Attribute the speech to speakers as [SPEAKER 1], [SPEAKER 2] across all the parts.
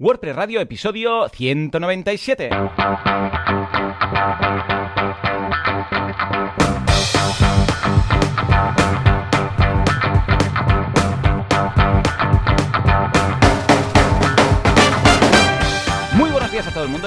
[SPEAKER 1] WordPress Radio, episodio 197.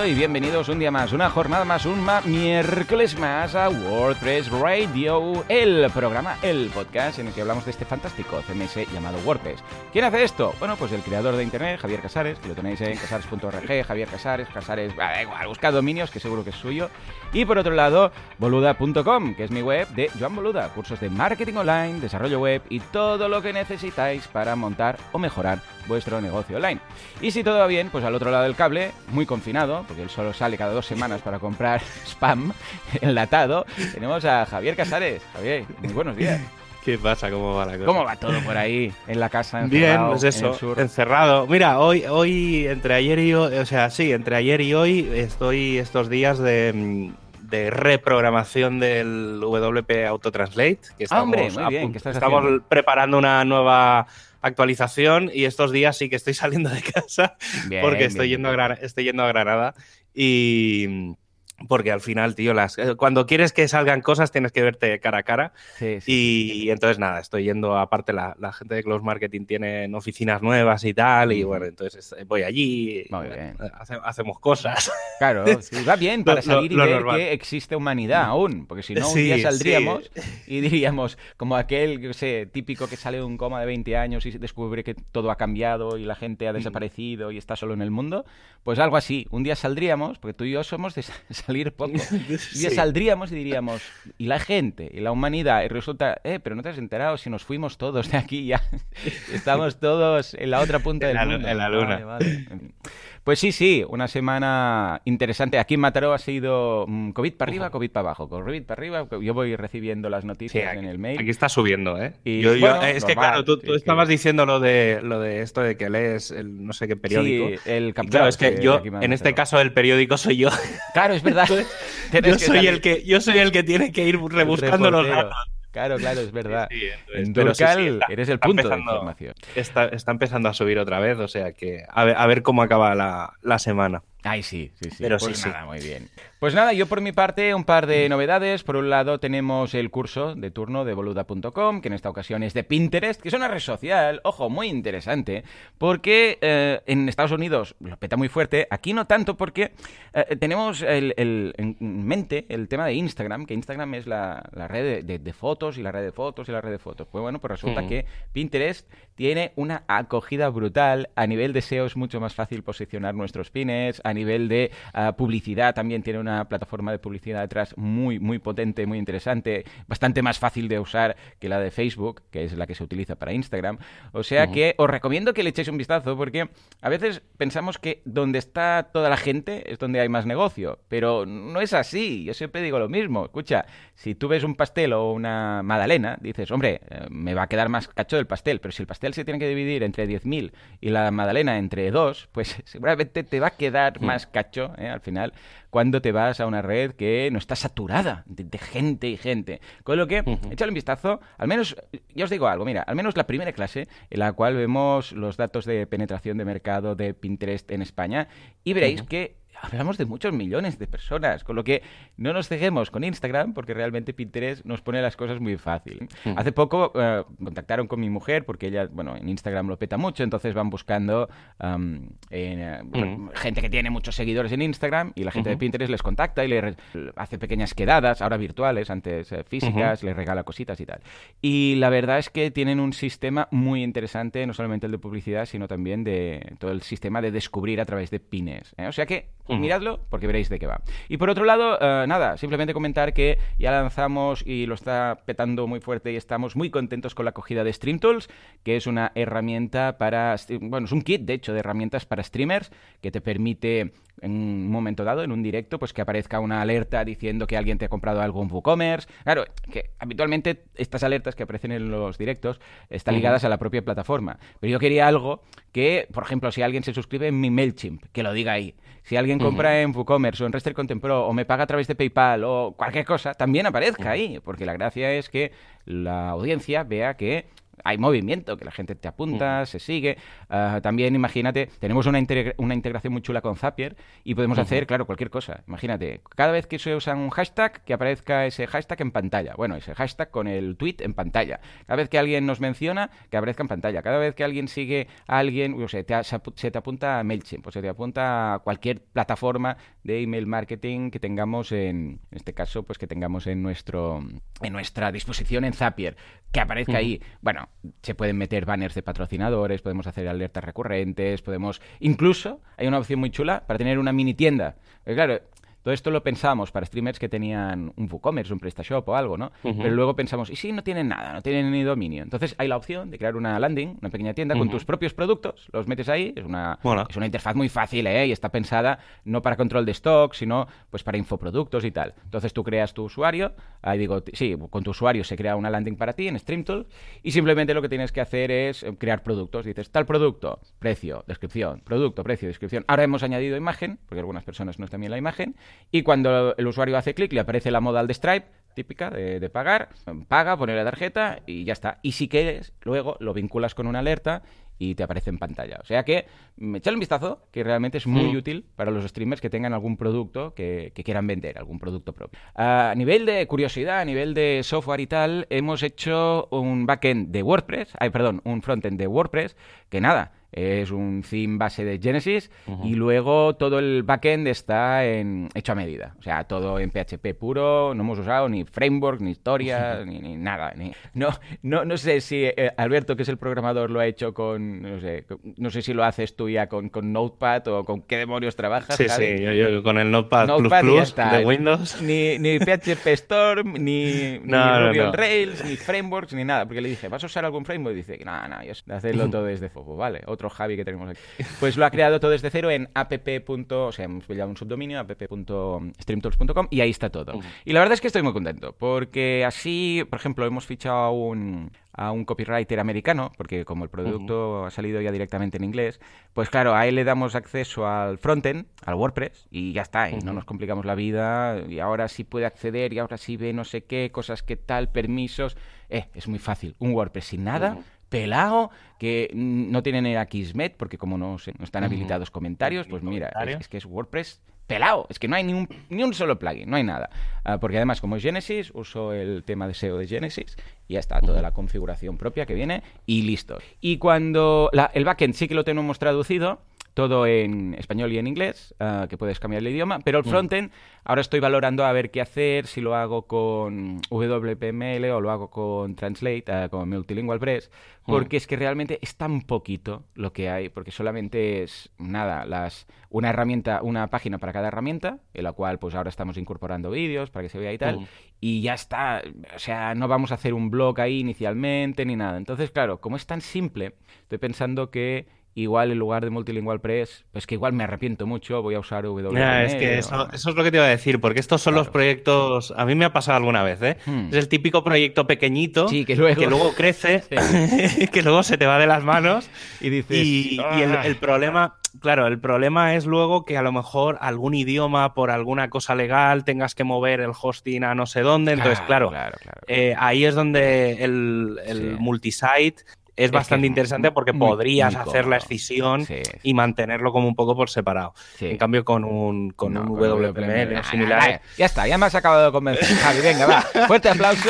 [SPEAKER 1] Y bienvenidos un día más, una jornada más, un ma- miércoles más a WordPress Radio, el programa, el podcast en el que hablamos de este fantástico CMS llamado WordPress. ¿Quién hace esto? Bueno, pues el creador de internet, Javier Casares, que lo tenéis en casares.org, Javier Casares, Casares, ah, da igual, buscad dominios, que seguro que es suyo. Y por otro lado, boluda.com, que es mi web de Joan Boluda, cursos de marketing online, desarrollo web y todo lo que necesitáis para montar o mejorar vuestro negocio online. Y si todo va bien, pues al otro lado del cable, muy confinado, porque él solo sale cada dos semanas para comprar spam enlatado, tenemos a Javier Casares. Javier, muy buenos días.
[SPEAKER 2] ¿Qué pasa? ¿Cómo va la cosa?
[SPEAKER 1] ¿Cómo va todo por ahí en la casa?
[SPEAKER 2] Bien, pues
[SPEAKER 1] en
[SPEAKER 2] eso,
[SPEAKER 1] el sur?
[SPEAKER 2] encerrado. Mira, hoy, hoy, entre ayer y hoy, o sea, sí, entre ayer y hoy estoy estos días de, de reprogramación del WP Autotranslate. Que
[SPEAKER 1] Ah, hombre,
[SPEAKER 2] estamos
[SPEAKER 1] muy
[SPEAKER 2] a
[SPEAKER 1] bien,
[SPEAKER 2] punto-
[SPEAKER 1] ¿qué estás
[SPEAKER 2] Estamos
[SPEAKER 1] haciendo?
[SPEAKER 2] preparando una nueva actualización y estos días sí que estoy saliendo de casa
[SPEAKER 1] Bien,
[SPEAKER 2] porque estoy,
[SPEAKER 1] bien,
[SPEAKER 2] yendo a. Gran- estoy yendo a Granada y... Porque al final, tío, las, eh, cuando quieres que salgan cosas tienes que verte cara a cara.
[SPEAKER 1] Sí, sí.
[SPEAKER 2] Y entonces nada, estoy yendo, aparte la, la gente de Close Marketing tienen oficinas nuevas y tal, y bueno, entonces eh, voy allí,
[SPEAKER 1] Muy
[SPEAKER 2] eh,
[SPEAKER 1] bien.
[SPEAKER 2] hace- hacemos cosas.
[SPEAKER 1] Claro, va bien para
[SPEAKER 2] Lo- lo-
[SPEAKER 1] salir y
[SPEAKER 2] lo
[SPEAKER 1] ver
[SPEAKER 2] normal.
[SPEAKER 1] que existe humanidad aún, porque si no, un día saldríamos y diríamos, como aquel, yo sé, típico que sale de un coma de 20 años y descubre que todo ha cambiado y la gente ha desaparecido y está solo en el mundo, pues algo así. Un día saldríamos, porque tú y yo somos de salir poco,
[SPEAKER 2] Sí.
[SPEAKER 1] saldríamos y diríamos, y la gente, y la humanidad, y resulta, eh, pero no te has enterado si nos fuimos todos de aquí ya, estamos todos en la otra punta
[SPEAKER 2] En
[SPEAKER 1] del
[SPEAKER 2] la
[SPEAKER 1] mundo.
[SPEAKER 2] en la luna.
[SPEAKER 1] Vale, vale. Pues sí, sí, una semana interesante. Aquí en Mataró ha sido mm, COVID para arriba, COVID para abajo. COVID para arriba, yo voy recibiendo las
[SPEAKER 2] Sí,
[SPEAKER 1] noticias
[SPEAKER 2] aquí,
[SPEAKER 1] en el mail.
[SPEAKER 2] aquí está subiendo, ¿eh?
[SPEAKER 1] Y,
[SPEAKER 2] Yo- yo-
[SPEAKER 1] bueno,
[SPEAKER 2] es que claro, tú,
[SPEAKER 1] que-
[SPEAKER 2] estabas diciendo lo de, lo de esto de que lees el no sé qué periódico.
[SPEAKER 1] Sí, el
[SPEAKER 2] Y
[SPEAKER 1] Cap
[SPEAKER 2] claro, es que
[SPEAKER 1] que
[SPEAKER 2] yo, en este caso, el periódico soy yo.
[SPEAKER 1] Claro, es verdad.
[SPEAKER 2] yo soy el que, yo soy el que tiene que ir rebuscando los datos.
[SPEAKER 1] Claro, claro, es verdad.
[SPEAKER 2] Sí, entonces,
[SPEAKER 1] en
[SPEAKER 2] pero sí,
[SPEAKER 1] Durcal
[SPEAKER 2] sí, está-
[SPEAKER 1] eres el punto de información.
[SPEAKER 2] Está, está empezando a subir otra vez, o sea que a ver, a ver cómo acaba la, la semana.
[SPEAKER 1] Ay, sí, sí, sí.
[SPEAKER 2] Pero
[SPEAKER 1] pues
[SPEAKER 2] sí, sí.
[SPEAKER 1] nada, muy bien. Pues nada, yo por mi parte un par de novedades. Por un lado tenemos el curso de turno de boluda.com, que en esta ocasión es de Pinterest, que es una red social, ojo, muy interesante, porque eh, en Estados Unidos lo peta muy fuerte, aquí no tanto porque eh, tenemos el- el- en mente el tema de Instagram, que Instagram es la, la red de, de- de fotos y la red de fotos y la red de fotos. Pues bueno, pues resulta
[SPEAKER 2] Ujú.
[SPEAKER 1] que Pinterest tiene una acogida brutal. A nivel de SEO es mucho más fácil posicionar nuestros pines. A nivel de ah, publicidad también tiene una plataforma de publicidad detrás muy, muy potente, muy interesante. Bastante más fácil de usar que la de Facebook, que es la que se utiliza para Instagram. O sea que os recomiendo que le echéis un vistazo porque a veces pensamos que donde está toda la gente es donde hay más negocio. Pero no es así. Yo siempre digo lo mismo. Escucha, si tú ves un pastel o una magdalena, dices, hombre, eh, me va a quedar más cacho del pastel, pero si el pastel se tiene que dividir entre 10.000 y la magdalena entre dos, pues seguramente te va a quedar
[SPEAKER 2] Mm.
[SPEAKER 1] más cacho ¿eh? al final cuando te vas a una red que no está saturada de, de gente y gente. Con lo que,
[SPEAKER 2] Ujú.
[SPEAKER 1] échale un vistazo, al menos, yo os digo algo, mira, al menos la primera clase en la cual vemos los datos de penetración de mercado de Pinterest en España y veréis que hablamos de muchos millones de personas, con lo que no nos ceguemos con Instagram porque realmente Pinterest nos pone las cosas muy fácil.
[SPEAKER 2] Ujú.
[SPEAKER 1] Hace poco eh, contactaron con mi mujer porque ella, bueno, en Instagram lo peta mucho, entonces van buscando en, eh,
[SPEAKER 2] Ujú.
[SPEAKER 1] gente que tiene muchos seguidores en Instagram y la gente de. Pinterest les contacta y le hace pequeñas quedadas, ahora virtuales, antes eh, físicas, les regala cositas y tal. Y la verdad es que tienen un sistema muy interesante, no solamente el de publicidad, sino también de todo el sistema de descubrir a través de pines. ¿eh? O sea que Miradlo porque veréis de qué va. Y por otro lado, eh, nada, simplemente comentar que ya lanzamos y lo está petando muy fuerte y estamos muy contentos con la acogida de Stream Tools, que es una herramienta para, bueno, es un kit de hecho de herramientas para streamers que te permite en un momento dado, en un directo, pues que aparezca una alerta diciendo que alguien te ha comprado algo en WooCommerce. Claro, que habitualmente estas alertas que aparecen en los directos están ligadas a la propia plataforma. Pero yo quería algo que, por ejemplo, si alguien se suscribe en mi MailChimp, que lo diga ahí. Si alguien compra en WooCommerce o en Rester Contempro o me paga a través de PayPal o cualquier cosa, también aparezca ahí. Porque la gracia es que la audiencia vea que hay movimiento, que la gente te apunta, se sigue. Ah, también imagínate, tenemos una, una integración muy chula con Zapier y podemos hacer, claro, cualquier cosa. Imagínate, cada vez que se usa un hashtag, que aparezca ese hashtag en pantalla. Bueno, ese hashtag con el tweet en pantalla. Cada vez que alguien nos menciona, que aparezca en pantalla. Cada vez que alguien sigue a alguien, o sea, se te apunta a MailChimp, o se te apunta a cualquier plataforma de email marketing que tengamos en, en este caso, pues que tengamos en nuestro en nuestra disposición en Zapier, que aparezca ahí. Bueno, se pueden meter banners de patrocinadores, podemos hacer alertas recurrentes, podemos incluso hay una opción muy chula para tener una mini tienda. claro, todo esto lo pensamos para streamers que tenían un WooCommerce, un PrestaShop o algo, ¿no? Pero luego pensamos, ¿y si no tienen nada? No tienen ni dominio. Entonces hay la opción de crear una landing, una pequeña tienda con tus propios productos, los metes ahí, es una, es una interfaz muy fácil, ¿eh? Y está pensada no para control de stock, sino pues para infoproductos y tal. Entonces tú creas tu usuario, ahí digo, sí, con tu usuario se crea una landing para ti en StreamTool y simplemente lo que tienes que hacer es eh, crear productos. Dices, tal producto, precio, descripción, producto, precio, descripción. Ahora hemos añadido imagen, porque algunas personas no están bien la imagen, y cuando el usuario hace clic le aparece la modal de Stripe típica de, pagar, paga, pone la tarjeta y ya está. Y si quieres, luego lo vinculas con una alerta y te aparece en pantalla. O sea que, mm, echale un vistazo, que realmente es muy útil para los streamers que tengan algún producto que, quieran vender, algún producto propio. A nivel de curiosidad, a nivel de software y tal, hemos hecho un backend de WordPress, ay, perdón, un frontend de WordPress, que nada, es un theme base de Genesis y luego todo el backend está en, hecho a medida. O sea, todo en PHP puro, no hemos usado ni framework, ni historia, ni, nada. Ni, no, no, no sé si eh, Alberto, que es el programador, lo ha hecho con, no sé, no sé si lo haces tú ya con, con Notepad o con qué demonios trabajas.
[SPEAKER 2] Sí, sí, yo, con el Notepad, Plus, de Windows.
[SPEAKER 1] Ni, ni PHP Storm, ni, Ruby on Rails, ni frameworks, ni nada. Porque le dije, ¿vas a usar algún framework? Y dice, no, no, yo hacerlo todo desde Fofo, vale Javi que tenemos aquí. Pues lo ha creado todo desde cero en app. O sea, hemos pillado un subdominio, app.streamtools.com y ahí está todo. Y la verdad es que estoy muy contento, porque así, por ejemplo, hemos fichado a un, a un copywriter americano, porque como el producto ha salido ya directamente en inglés, pues claro, a él le damos acceso al frontend, al WordPress, y ya está, y no nos complicamos la vida, y ahora sí puede acceder, y ahora sí ve no sé qué, cosas que tal, permisos. Eh, es muy fácil. Un WordPress sin nada, pelado, que no tienen el Akismet, porque como no, no están habilitados comentarios, pues mira, es, que es WordPress pelado, es que no hay ni un, ni un solo plugin, no hay nada. Ah, porque además, como es Genesis, uso el tema de SEO de Genesis y ya está, toda la configuración propia que viene y listo. Y cuando el backend sí que lo tenemos traducido, todo en español y en inglés, ah, que puedes cambiar el idioma, pero el mm. frontend ahora estoy valorando a ver qué hacer, si lo hago con WPML o lo hago con Translate, uh, con Multilingual Press, mm. porque es que realmente es tan poquito lo que hay, porque solamente es, nada, las una herramienta, una página para cada herramienta, en la cual pues ahora estamos incorporando vídeos para que se vea y tal, mm. y ya está, o sea, no vamos a hacer un blog ahí inicialmente ni nada. Entonces, claro, como es tan simple, estoy pensando que igual en lugar de Multilingual Press, pues que igual me arrepiento mucho, voy a usar WP.
[SPEAKER 2] es que eso, es lo que te iba a decir, porque estos son los proyectos, a mí me ha pasado alguna vez, ¿eh? Hmm. Es el típico proyecto pequeñito que, luego... crece, que luego se te va de las manos y dices... Y, ah". el, problema... Claro, el problema es luego que a lo mejor algún idioma por alguna cosa legal tengas que mover el hosting a no sé dónde. Entonces, claro, eh, ahí es donde el, el multisite es, bastante interesante porque podrías hacer la escisión y mantenerlo como un poco por separado. En cambio, con un, con un WPML similar.
[SPEAKER 1] ya está, ya me has acabado de convencer, Javi. Venga, va. Fuerte aplauso.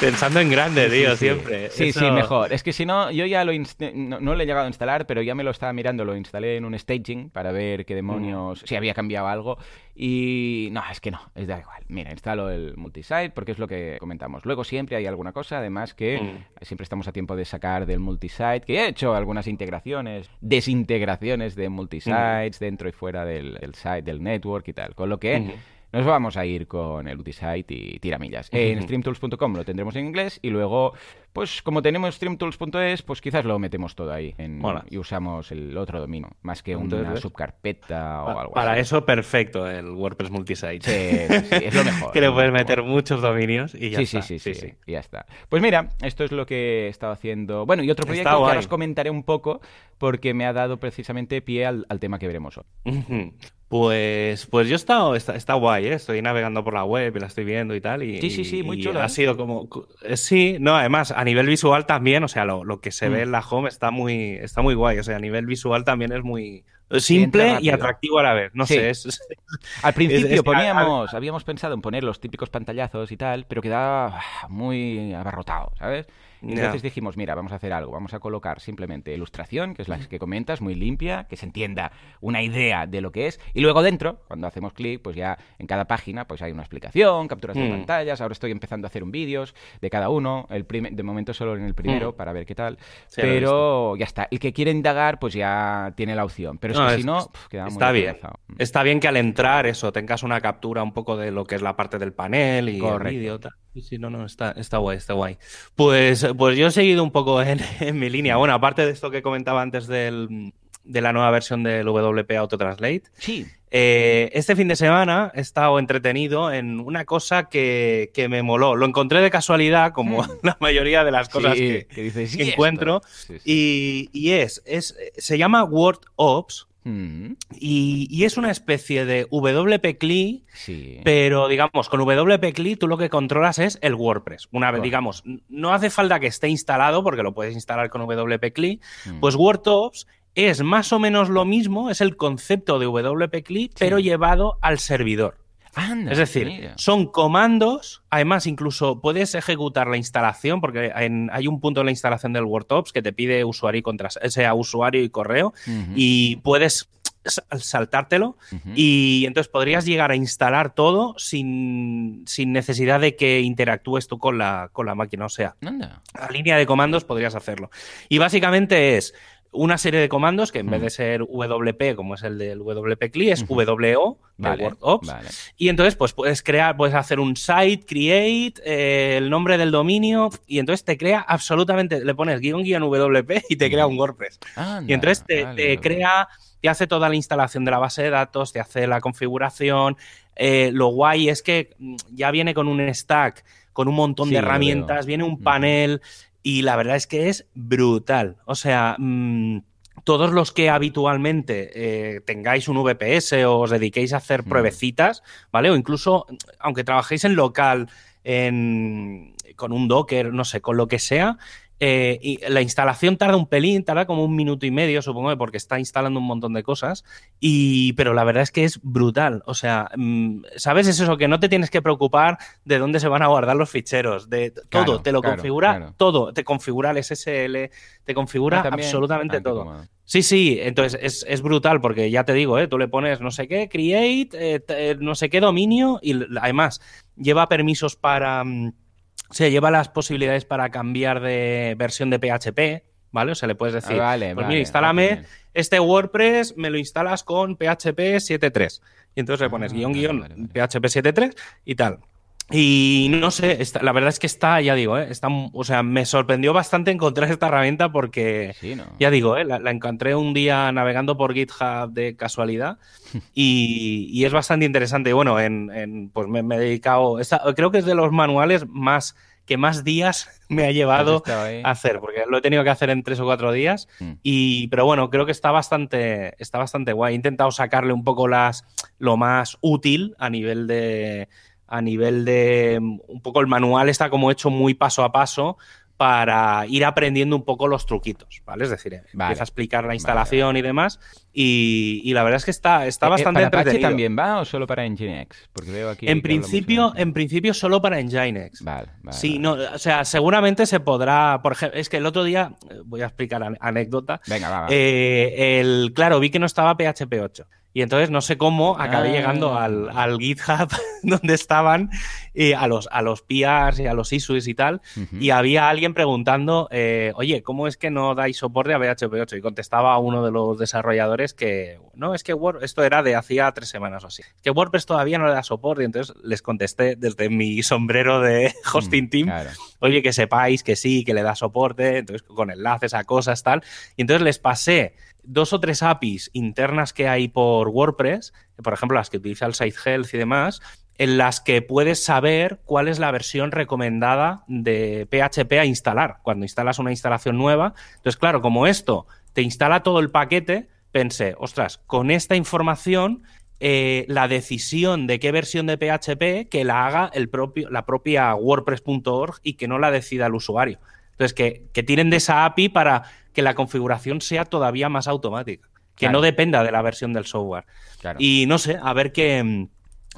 [SPEAKER 2] Pensando en grande, tío, siempre.
[SPEAKER 1] Sí, sí, mejor. Es que si no, yo ya lo no, no, lo he llegado a instalar, pero ya me lo estaba mirando, lo instalé en un staging para ver qué demonios, si había cambiado algo. Y no, es que no, es da igual. Mira, instalo el multisite porque es lo que comentamos. Luego siempre hay alguna cosa, además que mm. siempre estamos a tiempo de sacar del multisite, que he hecho algunas integraciones, desintegraciones de multisites mm. dentro y fuera del, site, del network y tal. Con lo que... Nos vamos a ir con el Utisite y tiramillas. En streamtools.com lo tendremos en inglés y luego, pues como tenemos streamtools.es, pues quizás lo metemos todo ahí y usamos el otro dominio, más que una subcarpeta o algo
[SPEAKER 2] Para eso, perfecto el WordPress Multisite.
[SPEAKER 1] Sí, es lo mejor.
[SPEAKER 2] que le puedes meter muchos dominios y ya
[SPEAKER 1] está. Sí sí, sí, sí, y ya está. Pues mira, esto es lo que he estado haciendo. Bueno, y otro proyecto que ahora os comentaré un poco porque me ha dado precisamente pie al, tema que veremos hoy.
[SPEAKER 2] Pues, pues yo he estado, está, guay, ¿eh? estoy navegando por la web y la estoy viendo y tal. Y,
[SPEAKER 1] sí, sí, sí, muy chulo.
[SPEAKER 2] Ha ¿eh? sido como. Eh, sí, no, además, a nivel visual también, o sea, lo, que se ve mm. en la home está muy, está muy guay. O sea, a nivel visual también es muy simple y atractivo a la vez. No sé, es,
[SPEAKER 1] Al principio poníamos, habíamos pensado en poner los típicos pantallazos y tal, pero quedaba muy abarrotado, ¿sabes? Y entonces dijimos, mira, vamos a hacer algo, vamos a colocar simplemente ilustración, que es la que comentas, muy limpia, que se entienda una idea de lo que es, y luego dentro, cuando hacemos clic, pues ya en cada página pues hay una explicación, capturas de mm. pantallas, ahora estoy empezando a hacer un vídeos de cada uno, el de momento solo en el primero mm. para ver qué tal, pero ya está, el que quiere indagar pues ya tiene la opción, pero es que si no, queda muy
[SPEAKER 2] Está bien, está bien que al entrar eso, tengas una captura un poco de lo que es la parte del panel y el vídeo, Sí, no, no, está, está guay, está guay. Pues, pues yo he seguido un poco en, mi línea. Bueno, aparte de esto que comentaba antes del, de la nueva versión del WP Auto Translate.
[SPEAKER 1] Sí.
[SPEAKER 2] Eh, este fin de semana he estado entretenido en una cosa que, me moló. Lo encontré de casualidad, como mm. la mayoría de las cosas que, encuentro. Y, y, es, es, se llama Word Ops. Mm. Y, es una especie de WP CLI, pero digamos, con WP CLI tú lo que controlas es el WordPress. Una vez, digamos, no hace falta que esté instalado porque lo puedes instalar con WP CLI, mm. pues WordOps es más o menos lo mismo, es el concepto de WP CLI, pero llevado al servidor. Es decir, son comandos, además incluso puedes ejecutar la instalación, porque hay un punto en la instalación del WordOps que te pide usuario y contra, sea usuario y correo, y puedes saltártelo y entonces podrías llegar a instalar todo sin, necesidad de que interactúes tú con la, con la máquina. O sea, a línea de comandos podrías hacerlo. Y básicamente es una serie de comandos que en vez de ser WP, como es el del WP CLI, es WO, de WordOps. Y entonces, pues puedes crear, puedes hacer un site, create, eh, el nombre del dominio, y entonces te crea absolutamente, le pones guion guion WP y te crea un WordPress. y entonces te, crea, te hace toda la instalación de la base de datos, te hace la configuración. Eh, lo guay es que mm, ya viene con un stack, con un montón de herramientas, viene un panel. Y la verdad es que es brutal. O sea, mm, todos los que habitualmente eh, tengáis un VPS o os dediquéis a hacer mm. pruebecitas, ¿vale? O incluso, aunque trabajéis en local, con un Docker, no sé, con lo que sea, eh, y la instalación tarda un pelín, tarda como un minuto y medio, supongo, porque está instalando un montón de cosas. Y, pero la verdad es que es brutal. O sea, mm, ¿sabes? Es eso, que no te tienes que preocupar de dónde se van a guardar los ficheros. De todo, te lo configura todo. Te configura el SSL, te configura ah, absolutamente ah, todo. Sí, sí, entonces es, brutal porque ya te digo, ¿eh? tú le pones no sé qué, create, eh, no sé qué dominio y además lleva permisos para mm, se lleva las posibilidades para cambiar de versión de PHP, ¿vale? O sea, le puedes decir, ah, vale, pues mira, instálame este WordPress, me lo instalas con PHP 7.3. Y entonces le pones ah, guion, guion, PHP 7.3 y tal. Y no sé, la verdad es que está, ya digo, ¿eh? está, o sea, me sorprendió bastante encontrar esta herramienta porque, ya digo, ¿eh? la, encontré un día navegando por GitHub de casualidad y, es bastante interesante. Y bueno, en, pues me, he dedicado, creo que es de los manuales más que más días me ha llevado a hacer, porque lo he tenido que hacer en tres o cuatro días. Mm. Y, pero bueno, creo que está bastante, está bastante guay. He intentado sacarle un poco las, lo más útil a nivel de a nivel de un poco el manual está como hecho muy paso a paso para ir aprendiendo un poco los truquitos, ¿vale? Es decir, empieza a explicar la instalación y demás y, la verdad es que está, está eh, eh, bastante
[SPEAKER 1] ¿Para entretenido. también va o solo para Nginx? Porque veo aquí
[SPEAKER 2] en principio, en principio solo para Nginx. Vale, vale. Sí, no, o sea, seguramente se podrá, por ejemplo, es que el otro día eh, voy a explicar anécdota.
[SPEAKER 1] Venga, va,
[SPEAKER 2] el, claro, vi que no estaba PHP 8. Y entonces no sé cómo acabé llegando ah. al, GitHub donde estaban y a los, a los PRs y a los issues y tal. Y había alguien preguntando, eh, oye, ¿cómo es que no dais soporte a PHP 8? Y contestaba a uno de los desarrolladores que, no, es que Word, esto era de hacía tres semanas o así. que WordPress todavía no le da soporte. Y entonces les contesté desde mi sombrero de hosting mm, team, oye, que sepáis que sí, que le da soporte, entonces con enlaces a cosas, tal. Y entonces les pasé dos o tres APIs internas que hay por WordPress, por ejemplo las que utiliza el Site Health y demás, en las que puedes saber cuál es la versión recomendada de PHP a instalar cuando instalas una instalación nueva. Entonces, claro, como esto te instala todo el paquete, pensé, ostras, con esta información eh, la decisión de qué versión de PHP que la haga el propio, la propia WordPress.org y que no la decida el usuario. Entonces, que, que tienen de esa API para que la configuración sea todavía más automática, que no dependa de la versión del software. Y no sé, a ver qué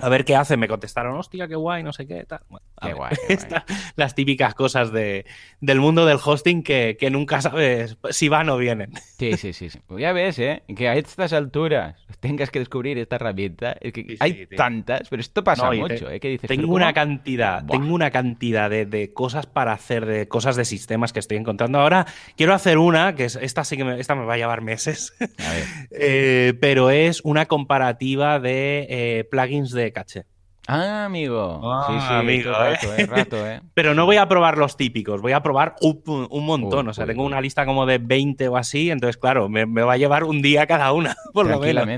[SPEAKER 2] a ver qué hace. Me contestaron, hostia, qué guay, no sé qué, tal. qué guay, las típicas cosas de, del mundo del hosting que, nunca sabes si van o vienen.
[SPEAKER 1] Sí, sí, sí. Pues ya ves, ¿eh? Que a estas alturas tengas que descubrir esta herramienta. Es que hay tantas, pero esto pasa mucho, ¿eh? Que dices,
[SPEAKER 2] tengo una cantidad, tengo una cantidad de, cosas para hacer, de cosas de sistemas que estoy encontrando. Ahora quiero hacer una, que es, esta sí que me, esta me va a llevar meses, eh, pero es una comparativa de eh, plugins de caché.
[SPEAKER 1] Ah, amigo.
[SPEAKER 2] Ah, sí, sí, amigo. ¿eh? Rato, ¿eh? Pero no voy a probar los típicos, voy a probar un, montón. o sea, tengo una lista como de 20 o así, entonces, claro, me, va a llevar un día cada una, por lo menos.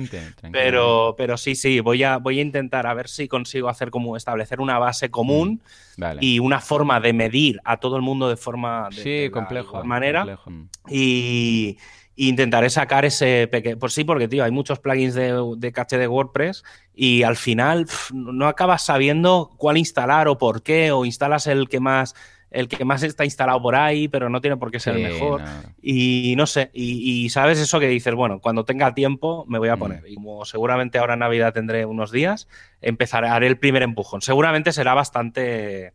[SPEAKER 2] Pero, pero sí, sí, voy a, voy a intentar a ver si consigo hacer como establecer una base común mm, y una forma de medir a todo el mundo de forma de,
[SPEAKER 1] sí, complejo,
[SPEAKER 2] manera. Y intentaré sacar ese pequeño. Pues sí, porque, tío, hay muchos plugins de, caché de WordPress y al final no acabas sabiendo cuál instalar o por qué, o instalas el que más el que más está instalado por ahí, pero no tiene por qué ser el mejor. Y no sé, y, sabes eso que dices, bueno, cuando tenga tiempo me voy a mm. poner. Y como seguramente ahora en Navidad tendré unos días, empezaré, haré el primer empujón. Seguramente será bastante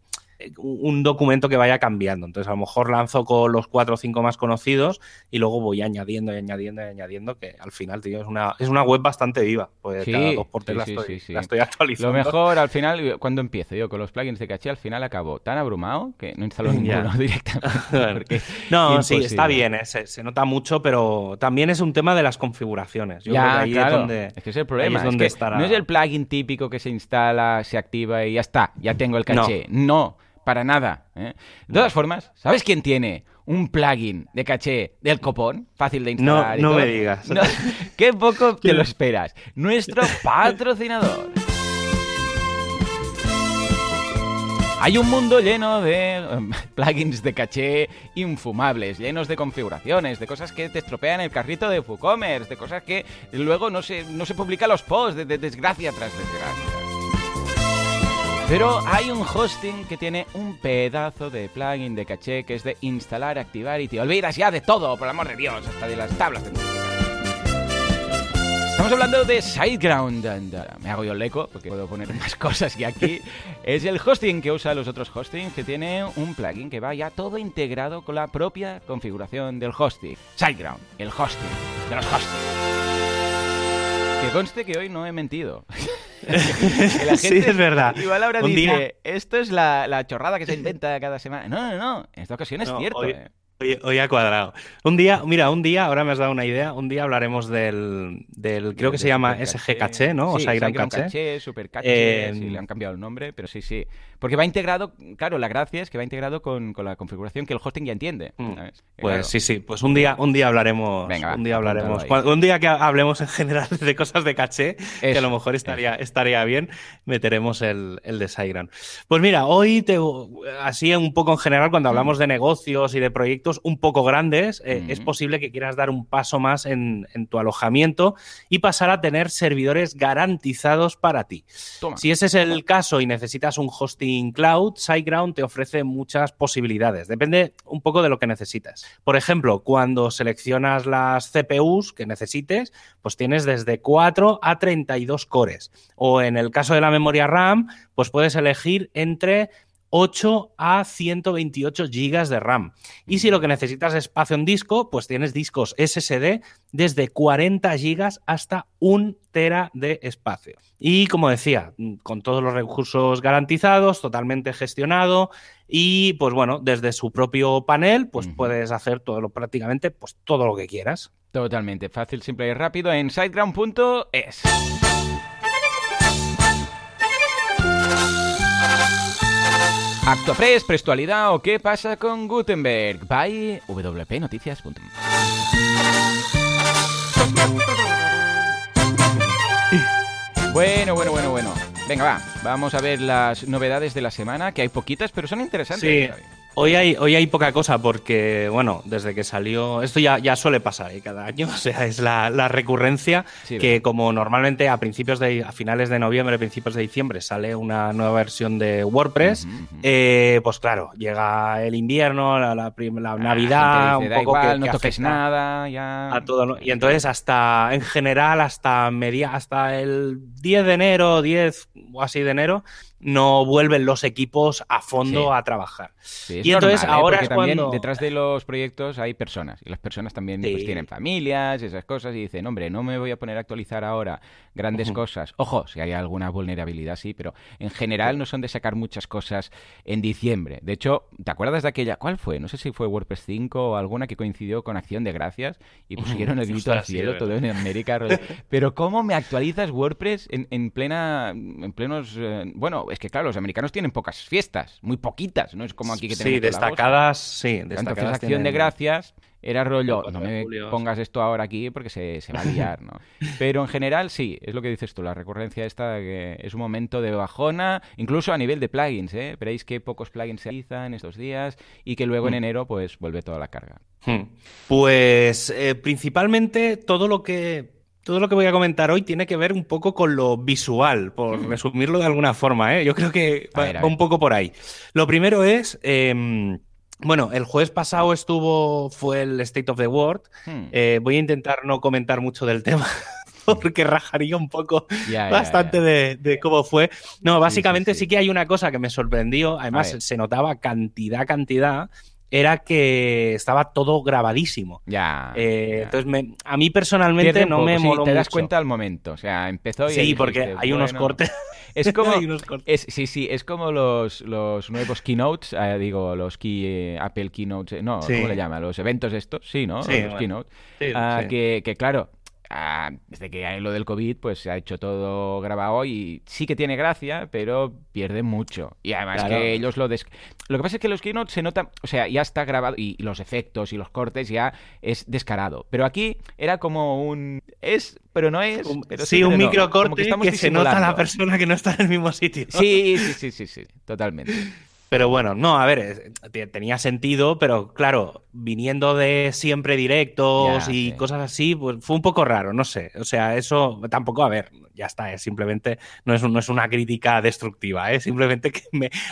[SPEAKER 2] un documento que vaya cambiando. Entonces, a lo mejor lanzo con los cuatro o cinco más conocidos y luego voy añadiendo y añadiendo y añadiendo, que al final, tío, es una, es una web bastante viva. Pues cada dos por tres la, estoy, actualizando.
[SPEAKER 1] Lo mejor, al final, cuando empiezo yo con los plugins de caché, al final acabo tan abrumado que no instalo ninguno directamente.
[SPEAKER 2] no, sí, está bien, ¿eh? se, nota mucho, pero también es un tema de las configuraciones.
[SPEAKER 1] Yo ya, ahí es donde. Es que es el problema. Es que No es el plugin típico que se instala, se activa y ya está, ya tengo el caché. no para nada. ¿eh? De todas formas, ¿sabes quién tiene un plugin de caché del copón? Fácil de instalar.
[SPEAKER 2] No, no me digas.
[SPEAKER 1] qué poco te lo esperas. Nuestro patrocinador. Hay un mundo lleno de em, plugins de caché infumables, llenos de configuraciones, de cosas que te estropean el carrito de WooCommerce, de cosas que luego no se, no se publican los posts, de desgracia tras desgracia. Pero hay un hosting que tiene un pedazo de plugin de caché que es de instalar, activar y te olvidas ya de todo, por el amor de Dios, hasta de las tablas. Estamos hablando de SiteGround. Me hago yo el eco porque puedo poner más cosas que aquí. Es el hosting que usa los otros hostings que tiene un plugin que va ya todo integrado con la propia configuración del hosting. SiteGround, el hosting de los hostings. Que conste que hoy no he mentido.
[SPEAKER 2] sí, es verdad.
[SPEAKER 1] Igual ahora dice, esto es la, chorrada que se inventa cada semana. No, no, no. En esta ocasión es cierto. eh.
[SPEAKER 2] Hoy, ha cuadrado. Un día, mira, un día, ahora me has dado una idea, un día hablaremos del, del creo que se llama SG Caché, ¿no?
[SPEAKER 1] o sea, Gran Caché. Caché, Super Caché, sí, le han cambiado el nombre, pero sí, sí. Porque va integrado, claro, la gracia es que va integrado con, con la configuración que el hosting ya entiende. Mm.
[SPEAKER 2] Pues sí, sí, pues un día, un día hablaremos, Venga, un día hablaremos, un día que hablemos en general de cosas de caché, que a lo mejor estaría, estaría bien, meteremos el, el de SiteGround. Pues mira, hoy te, así un poco en general, cuando hablamos de negocios y de proyectos, un poco grandes, eh, es posible que quieras dar un paso más en, tu alojamiento y pasar a tener servidores garantizados para ti. Si ese es el caso y necesitas un hosting cloud, SiteGround te ofrece muchas posibilidades. Depende un poco de lo que necesitas. Por ejemplo, cuando seleccionas las CPUs que necesites, pues tienes desde 4 a 32 cores. O en el caso de la memoria RAM, pues puedes elegir entre 8 a 128 gigas de RAM. Y si lo que necesitas es espacio en disco, pues tienes discos SSD desde 40 gigas hasta 1 tera de espacio. Y como decía, con todos los recursos garantizados, totalmente gestionado y pues bueno, desde su propio panel, pues puedes hacer todo lo prácticamente pues todo lo que quieras.
[SPEAKER 1] Totalmente fácil, simple y rápido en siteground.es. Actuapress, Prestualidad o qué pasa con Gutenberg. By wpnoticias.com. Bueno, bueno, bueno, bueno. Venga, va. Vamos a ver las novedades de la semana, que hay poquitas, pero son interesantes.
[SPEAKER 2] Sí. Hoy hay, hoy hay poca cosa porque, bueno, desde que salió. Esto ya, ya suele pasar ¿eh? cada año, o sea, es la, recurrencia que, como normalmente a principios de. a finales de noviembre, principios de diciembre, sale una nueva versión de WordPress, eh, pues claro, llega el invierno, la, la, ah, Navidad, un poco
[SPEAKER 1] que, no toques nada, ya.
[SPEAKER 2] A todo, y entonces, hasta en general, hasta media, hasta el 10 de enero, 10 o así de enero, no vuelven los equipos a fondo a trabajar.
[SPEAKER 1] y entonces ¿eh? ahora es también detrás de los proyectos hay personas y las personas también pues, tienen familias, esas cosas y dicen, hombre, no me voy a poner a actualizar ahora grandes cosas. Ojo, si hay alguna vulnerabilidad sí, pero en general no son de sacar muchas cosas en diciembre. De hecho, ¿te acuerdas de aquella? ¿Cuál fue? No sé si fue WordPress 5 o alguna que coincidió con Acción de Gracias y pusieron el grito al cielo todo en América. pero ¿cómo me actualizas WordPress en, en plena en plenos eh, bueno es que claro, los americanos tienen pocas fiestas, muy poquitas, no es como aquí que tenemos.
[SPEAKER 2] Sí, destacadas, sí,
[SPEAKER 1] destacadas. Entonces, acción de gracias era rollo, no me pongas esto ahora aquí porque se, se, va a liar, ¿no? Pero en general sí, es lo que dices tú, la recurrencia esta que es un momento de bajona, incluso a nivel de plugins, ¿eh? Veréis que pocos plugins se realizan estos días y que luego en mm. enero pues vuelve toda la carga.
[SPEAKER 2] Hmm. Pues eh, principalmente todo lo que todo lo que voy a comentar hoy tiene que ver un poco con lo visual, por mm. resumirlo de alguna forma. ¿eh? Yo creo que va, un poco por ahí. Lo primero es. Em, bueno, el jueves pasado estuvo, fue el State of the World. Hmm. Eh, voy a intentar no comentar mucho del tema, porque rajaría un poco bastante De, cómo fue. No, básicamente sí, que hay una cosa que me sorprendió. Además, se notaba cantidad, cantidad era que estaba todo grabadísimo.
[SPEAKER 1] Ya.
[SPEAKER 2] Eh, entonces, a mí personalmente no me moló
[SPEAKER 1] Te das cuenta al momento. O sea, empezó y.
[SPEAKER 2] Sí, porque hay unos cortes.
[SPEAKER 1] Es como. sí, sí, es como los, los nuevos keynotes, eh, digo, los key, eh, Apple keynotes. No, ¿cómo le llama? Los eventos estos, sí, ¿no?
[SPEAKER 2] Sí,
[SPEAKER 1] los keynotes. Ah, que, que, claro, Ah, desde que hay lo del COVID, pues se ha hecho todo grabado y sí que tiene gracia, pero pierde mucho. Y además que ellos lo... Des... Lo que pasa es que los keynote se nota, o sea, ya está grabado y los efectos y los cortes ya es descarado. Pero aquí era como un... Es, pero no es...
[SPEAKER 2] sí, un microcorte que, que se nota la persona que no está en el mismo sitio.
[SPEAKER 1] Sí, sí, sí, sí, sí, totalmente.
[SPEAKER 2] Pero bueno, no, a ver, tenía sentido, pero claro, viniendo de siempre directos y cosas así, pues fue un poco raro, no sé. O sea, eso tampoco, a ver, ya está, es simplemente, no es, no es una crítica destructiva, es ¿eh? simplemente que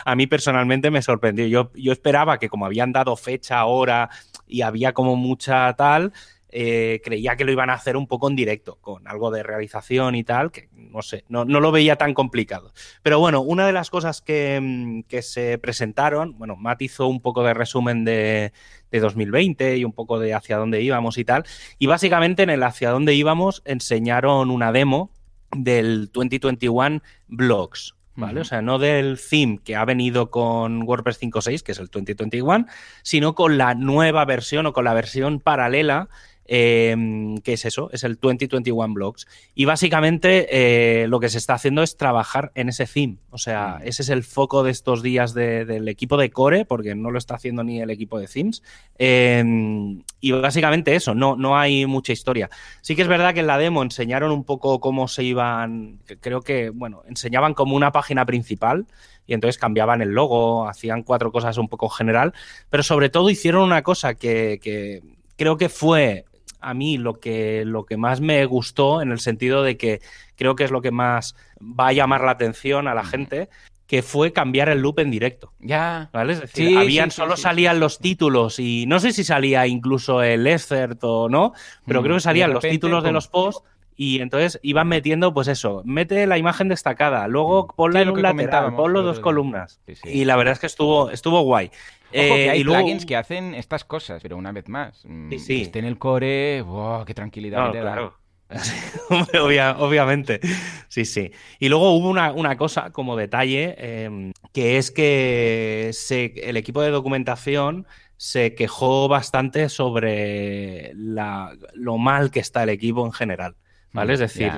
[SPEAKER 2] a mí personalmente me sorprendió. Yo, yo esperaba que como habían dado fecha, hora y había como mucha tal, eh, creía que lo iban a hacer un poco en directo, con algo de realización y tal, que no sé, no, lo veía tan complicado. Pero bueno, una de las cosas que, mm, se presentaron, bueno, Matt hizo un poco de resumen de, 2020 y un poco de hacia dónde íbamos y tal, y básicamente en el hacia dónde íbamos enseñaron una demo del 2021 Blogs. ¿Vale? O sea, no del theme que ha venido con WordPress 5.6, que es el 2021, sino con la nueva versión o con la versión paralela Em, ¿Qué es eso? Es el 2021 Blogs. Y básicamente eh, lo que se está haciendo es trabajar en ese theme. O sea, ese es el foco de estos días del equipo de Core, porque no lo está haciendo ni el equipo de themes. Em, y básicamente eso, no, no hay mucha historia. Sí que es verdad que en la demo enseñaron un poco cómo se iban, creo que, bueno, enseñaban como una página principal y entonces cambiaban el logo, hacían cuatro cosas un poco general, pero sobre todo hicieron una cosa que, que creo que fue a mí lo que, lo que más me gustó en el sentido de que creo que es lo que más va a llamar la atención a la gente, que fue cambiar el loop en directo.
[SPEAKER 1] Ya.
[SPEAKER 2] ¿Vale? Es decir, habían, solo salían los títulos y no sé si salía incluso el excerpt o no, pero mm, creo que salían los títulos de los posts y entonces iban metiendo, pues eso, mete la imagen destacada, luego mm. ponla en un lateral, ponlo dos columnas. Y la verdad es que estuvo, estuvo guay.
[SPEAKER 1] Ojo, que hay eh, plugins que hacen estas cosas, pero una vez más, mm, sí, esté en el core, wow, qué tranquilidad te da.
[SPEAKER 2] obviamente, sí, sí. Y luego hubo una, cosa como detalle, em, que es que el equipo de documentación se quejó bastante sobre lo mal que está el equipo en general. ¿Vale? Es decir,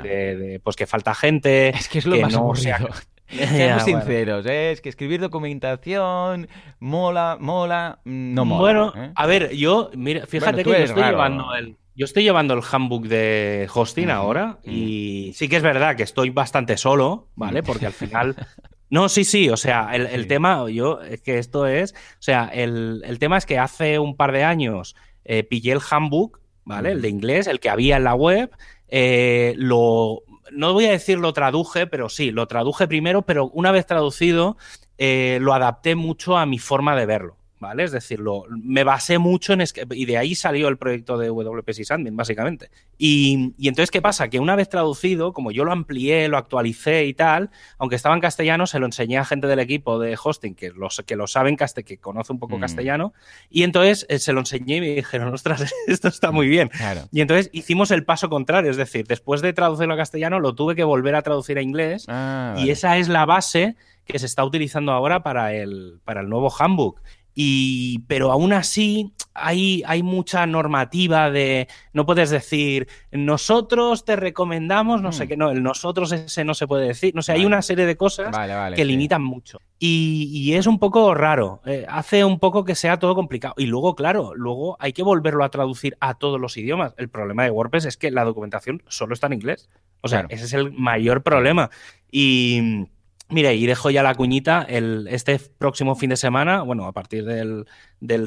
[SPEAKER 2] pues que falta gente.
[SPEAKER 1] Es que es lo más no Seamos sinceros, ¿eh? es que escribir documentación mola, mola, no mola.
[SPEAKER 2] Bueno, ¿eh? a ver, yo, mira, fíjate que yo estoy llevando el. Yo estoy llevando el handbook de hosting ahora y sí que es verdad que estoy bastante solo, ¿vale? Porque al final No, sí, sí, o sea, el, tema, yo, es que esto es, o sea, el, tema es que hace un par de años eh, pillé el handbook, ¿vale? El de inglés, el que había en la web, eh, lo, no voy a decir lo traduje, pero sí, lo traduje primero, pero una vez traducido, eh, lo adapté mucho a mi forma de verlo. ¿Vale? Es decir, me basé mucho en... Y de ahí salió el proyecto de WP Sysadmin, básicamente. Y, entonces, ¿qué pasa? Que una vez traducido, como yo lo amplié, lo actualicé y tal, aunque estaba en castellano, se lo enseñé a gente del equipo de hosting que, los, que lo saben, que conoce un poco mm. castellano, y entonces eh, se lo enseñé y me dijeron, ostras, esto está muy bien. Y entonces hicimos el paso contrario, es decir, después de traducirlo a castellano, lo tuve que volver a traducir a inglés, ah, y esa es la base que se está utilizando ahora para el, para el nuevo handbook. Y, pero aún así hay, hay mucha normativa de, no puedes decir, nosotros te recomendamos, no sé mm. qué, no, el nosotros ese no se puede decir, no sé, hay una serie de cosas que limitan mucho. Y, es un poco raro, eh, hace un poco que sea todo complicado. Y luego, claro, luego hay que volverlo a traducir a todos los idiomas. El problema de WordPress es que la documentación solo está en inglés. O sea, ese es el mayor problema. Y Mire, y dejo ya la cuñita, el, este próximo fin de semana, bueno, a partir del,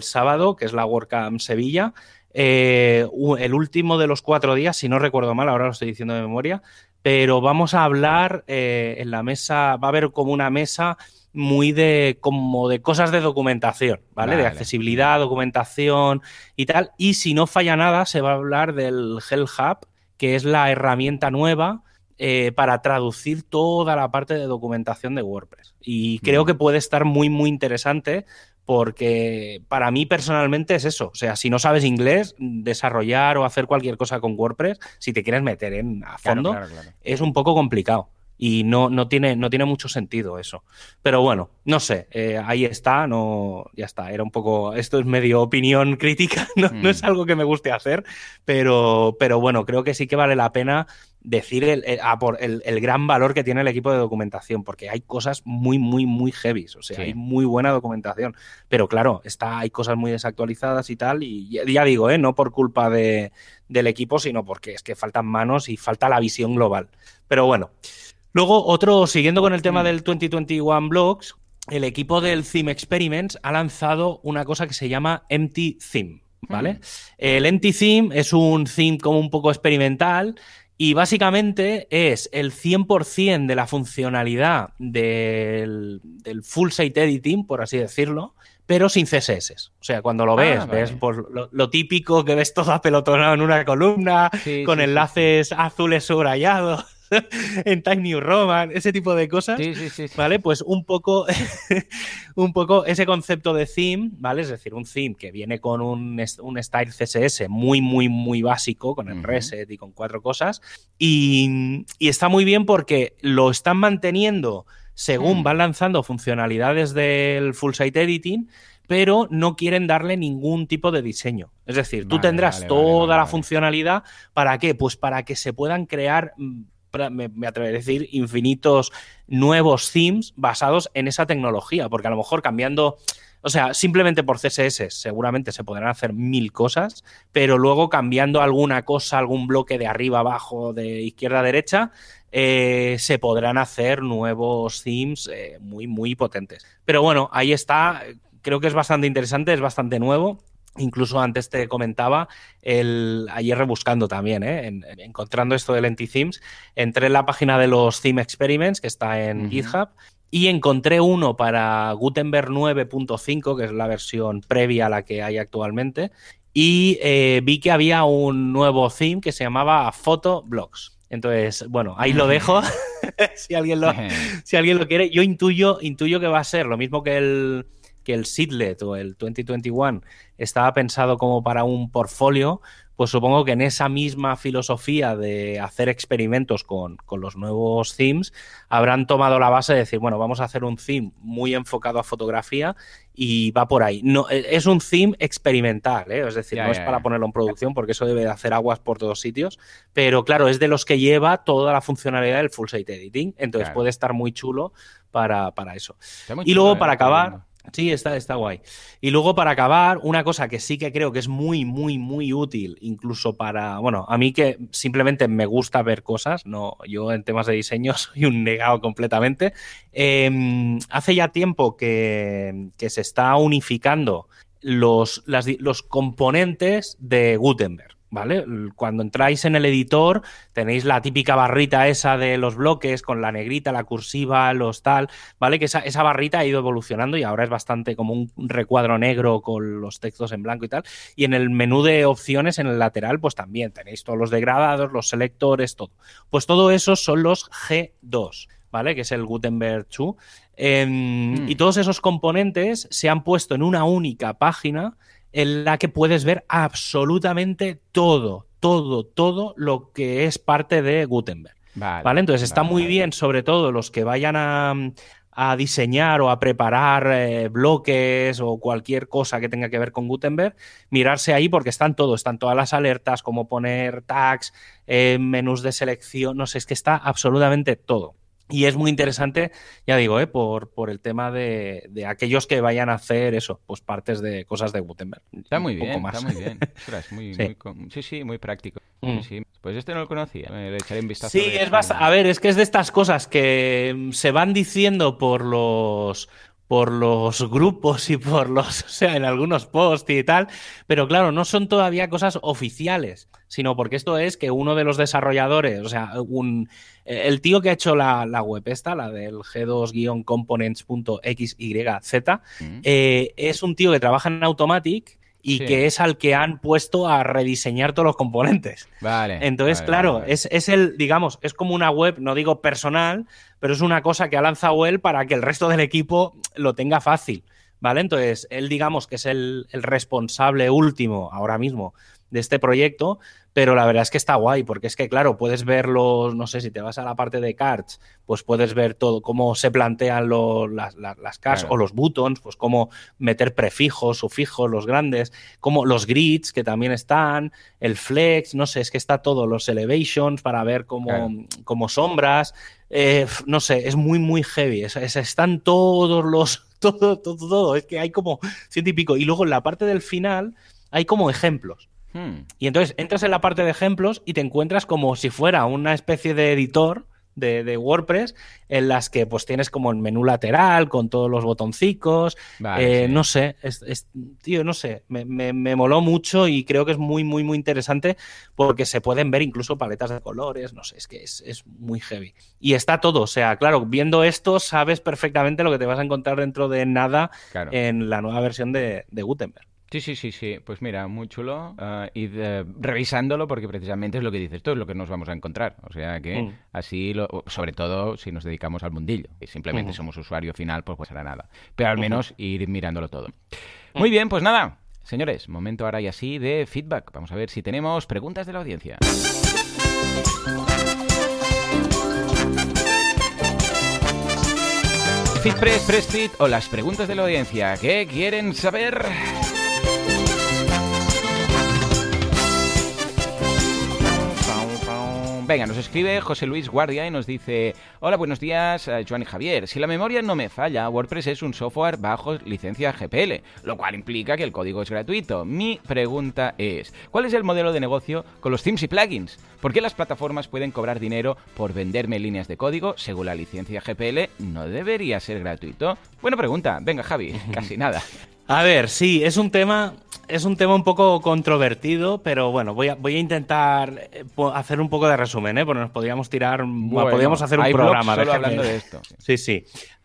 [SPEAKER 2] sábado, que es la WordCamp Sevilla, eh, el último de los cuatro días, si no recuerdo mal, ahora lo estoy diciendo de memoria, pero vamos a hablar eh, en la mesa, va a haber como una mesa muy de como de cosas de documentación, ¿vale? De accesibilidad, documentación y tal. Y si no falla nada, se va a hablar del Hell Hub, que es la herramienta nueva eh, para traducir toda la parte de documentación de WordPress. Y creo que puede estar muy, muy interesante porque para mí personalmente es eso. O sea, si no sabes inglés, desarrollar o hacer cualquier cosa con WordPress, si te quieres meter en, a fondo, es un poco complicado y no, no, tiene, no tiene mucho sentido eso. Pero bueno, no sé, eh, ahí está, no, ya está, era un poco, esto es medio opinión crítica, no, no es mm. algo que me guste hacer, pero, pero bueno, creo que sí que vale la pena decir el, por el, gran valor que tiene el equipo de documentación, porque hay cosas muy, muy, muy heavy, o sea, hay muy buena documentación, pero claro, está, hay cosas muy desactualizadas y tal, y ya, digo, ¿eh? no por culpa de, del equipo, sino porque es que faltan manos y falta la visión global. Pero bueno. Luego, otro, siguiendo con el tema mm. del 2021 Blogs, el equipo del Theme Experiments ha lanzado una cosa que se llama Empty Theme, ¿vale? Mm. El Empty Theme es un theme como un poco experimental y básicamente es el 100% de la funcionalidad del, full site editing, por así decirlo, pero sin CSS. O sea, cuando lo ah, ves, ves pues, lo, típico que ves todo apelotonado en una columna, con enlaces azules subrayados. en Time New Roman, ese tipo de cosas. Sí, sí, sí, ¿Vale? Pues un poco, un poco ese concepto de theme, ¿vale? Es decir, un theme que viene con un, un style CSS muy, muy, muy básico, con el reset y con cuatro cosas. Y, está muy bien porque lo están manteniendo según mm. van lanzando funcionalidades del full site editing, pero no quieren darle ningún tipo de diseño. Es decir, tú tendrás toda la funcionalidad. ¿Para qué? Pues para que se puedan crear mm, me, me atreveré a decir, infinitos nuevos themes basados en esa tecnología, porque a lo mejor cambiando... O sea, simplemente por CSS seguramente se podrán hacer mil cosas, pero luego cambiando alguna cosa, algún bloque de arriba, abajo, de izquierda derecha, eh, se podrán hacer nuevos themes eh, muy, muy potentes. Pero bueno, ahí está. Creo que es bastante interesante, es bastante nuevo. Incluso antes te comentaba, el, ayer rebuscando también, ¿eh? encontrando esto del Themes, entré en la página de los Theme Experiments, que está en GitHub, y encontré uno para Gutenberg 9.5, que es la versión previa a la que hay actualmente, y eh, vi que había un nuevo theme que se llamaba Photo Blocks. Entonces, bueno, ahí lo dejo. si, alguien lo, si alguien lo quiere, yo intuyo, intuyo que va a ser lo mismo que el que el Seedlet o el 2021 estaba pensado como para un portfolio, pues supongo que en esa misma filosofía de hacer experimentos con, los nuevos themes, habrán tomado la base de decir, bueno, vamos a hacer un theme muy enfocado a fotografía y va por ahí. No, e, es un theme experimental, ¿eh? es decir, no es para ponerlo en producción porque eso debe de hacer aguas por todos sitios, pero claro, es de los que lleva toda la funcionalidad del full site editing, entonces puede estar muy chulo para, eso. y luego, para acabar, Sí, está, está guay. Y luego para acabar, una cosa que sí que creo que es muy, muy, muy útil, incluso para, bueno, a mí que simplemente me gusta ver cosas, no, yo en temas de diseño soy un negado completamente. Em, hace ya tiempo que, se está unificando los, los componentes de Gutenberg. ¿Vale? Cuando entráis en el editor tenéis la típica barrita esa de los bloques con la negrita, la cursiva, los tal, ¿vale? Que esa, esa, barrita ha ido evolucionando y ahora es bastante como un recuadro negro con los textos en blanco y tal. Y en el menú de opciones en el lateral pues también tenéis todos los degradados, los selectores, todo. Pues todo eso son los G2. ¿Vale? Que es el Gutenberg 2. Em, y mm. todos esos componentes se han puesto en una única página en la que puedes ver absolutamente todo, todo, todo lo que es parte de Gutenberg. Vale, entonces está muy bien, sobre todo los que vayan a, diseñar o a preparar eh, bloques o cualquier cosa que tenga que ver con Gutenberg, mirarse ahí porque están todo, están todas las alertas, como poner tags, eh, menús de selección, no sé, es que está absolutamente todo. Y es muy interesante, ya digo, ¿eh? por, por el tema de, de, aquellos que vayan a hacer eso, pues partes de cosas de Gutenberg.
[SPEAKER 1] Está muy bien, está muy bien. sí. sí. muy práctico. Mm. Pues este no lo conocía, le echaré un vistazo.
[SPEAKER 2] Sí, es bastante... A ver, es que es de estas cosas que se van diciendo por los por los grupos y por los, o sea, en algunos posts y tal, pero claro, no son todavía cosas oficiales, sino porque esto es que uno de los desarrolladores, o sea, un, el tío que ha hecho la, web esta, la del g2-components.xyz, mm. eh, es un tío que trabaja en Automatic y que es al que han puesto a rediseñar todos los componentes.
[SPEAKER 1] Vale.
[SPEAKER 2] Entonces, claro, Es, es, el, digamos, es como una web, no digo personal, pero es una cosa que ha lanzado él para que el resto del equipo lo tenga fácil. ¿Vale? Entonces, él digamos que es el, el responsable último ahora mismo de este proyecto, pero la verdad es que está guay, porque es que, claro, puedes ver los, no sé, si te vas a la parte de cards, pues puedes ver todo, cómo se plantean las, las, cards o los buttons, pues cómo meter prefijos, sufijos, los grandes, como los grids que también están, el flex, no sé, es que está todo, los elevations para ver como, sombras, eh, no sé, es muy, muy heavy, están todos los, todo, todo, todo, es que hay como ciento y pico, y luego en la parte del final hay como ejemplos. Hmm. Y entonces entras en la parte de ejemplos y te encuentras como si fuera una especie de editor de, WordPress en las que pues tienes como el menú lateral con todos los botoncicos. Eh, no sé, tío, no sé, me, me, moló mucho y creo que es muy, muy, muy interesante porque se pueden ver incluso paletas de colores, no sé, es que es, muy heavy. Y está todo, o sea, claro, viendo esto sabes perfectamente lo que te vas a encontrar dentro de nada en la nueva versión de Gutenberg.
[SPEAKER 1] Sí, sí, sí, sí. Pues mira, muy chulo. Uh, y revisándolo porque precisamente es lo que dices, esto es lo que nos vamos a encontrar. O sea que mm. así, lo, sobre todo si nos dedicamos al mundillo y simplemente somos usuario final, pues, pues será nada. Pero al menos ir mirándolo todo. Muy bien, pues nada. Señores, momento ahora y así de feedback. Vamos a ver si tenemos preguntas de la audiencia. FitPress, PressFit o las preguntas de la audiencia. ¿Qué quieren saber? Venga, nos escribe José Luis Guardia y nos dice: Hola, buenos días, eh, Joan y Javier. Si la memoria no me falla, WordPress es un software bajo licencia GPL, lo cual implica que el código es gratuito. Mi pregunta es: ¿cuál es el modelo de negocio con los themes y plugins? ¿Por qué las plataformas pueden cobrar dinero por venderme líneas de código según la licencia GPL? ¿No debería ser gratuito? Buena pregunta. Venga, Javi, casi nada.
[SPEAKER 2] A ver, sí, es un tema, es un tema un poco controvertido, pero bueno, voy a, voy a intentar eh, hacer un poco de resumen, ¿eh? Porque nos podríamos tirar, podríamos hacer un programa.
[SPEAKER 1] Solo hablando de esto.
[SPEAKER 2] Sí, sí.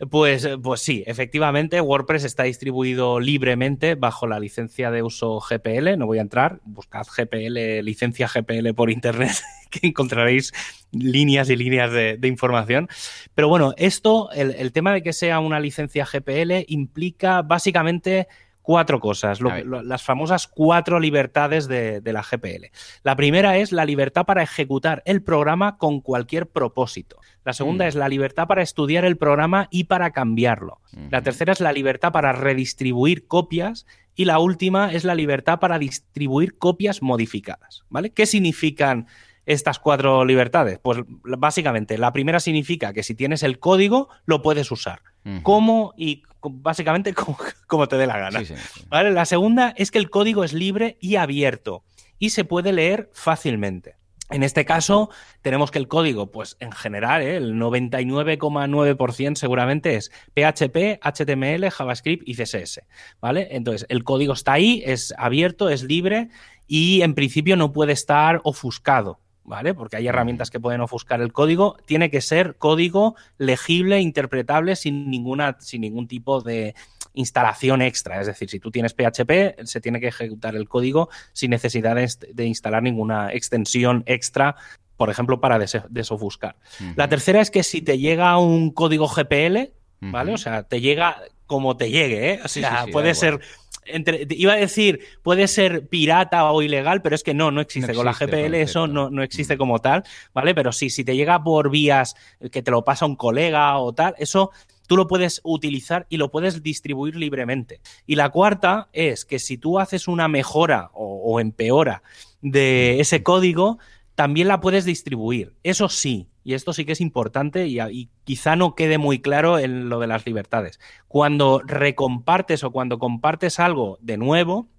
[SPEAKER 2] Pues, pues sí, efectivamente, WordPress está distribuido libremente bajo la licencia de uso GPL. No voy a entrar, buscad GPL, licencia GPL por internet, que encontraréis líneas y líneas de, información. Pero bueno, esto, el, tema de que sea una licencia GPL implica básicamente cuatro cosas, las famosas cuatro libertades de, la GPL. La primera es la libertad para ejecutar el programa con cualquier propósito. La segunda mm. es la libertad para estudiar el programa y para cambiarlo. La tercera es la libertad para redistribuir copias y la última es la libertad para distribuir copias modificadas. ¿Vale? ¿Qué significan estas cuatro libertades? Pues básicamente, la primera significa que si tienes el código, lo puedes usar. ¿Cómo? Y básicamente como, te dé la gana. ¿Vale? La segunda es que el código es libre y abierto y se puede leer fácilmente. En este caso, tenemos que el código, pues en general, ¿eh? el 99,9% seguramente es PHP, HTML, JavaScript y CSS, ¿vale? Entonces, el código está ahí, es abierto, es libre y en principio no puede estar ofuscado, ¿vale? Porque hay herramientas que pueden ofuscar el código. Tiene que ser código legible, interpretable, sin, ninguna, sin ningún tipo de, instalación extra. Es decir, si tú tienes PHP, se tiene que ejecutar el código sin necesidad de, instalar ninguna extensión extra por ejemplo, para desofuscar. La tercera es que si te llega un código GPL, ¿vale? O sea, te llega como te llegue, ¿eh? O sea, puede ser. Entre, iba a decir, puede ser pirata o ilegal, pero es que no, no existe. Con la GPL eso no, no existe como tal, ¿vale? Pero sí, si te llega por vías que te lo pasa un colega o tal, eso tú lo puedes utilizar y lo puedes distribuir libremente. Y la cuarta es que si tú haces una mejora o, empeora de ese código, también la puedes distribuir. Eso sí, y esto sí que es importante y, y, quizá no quede muy claro en lo de las libertades. Cuando recompartes o cuando compartes algo de nuevo,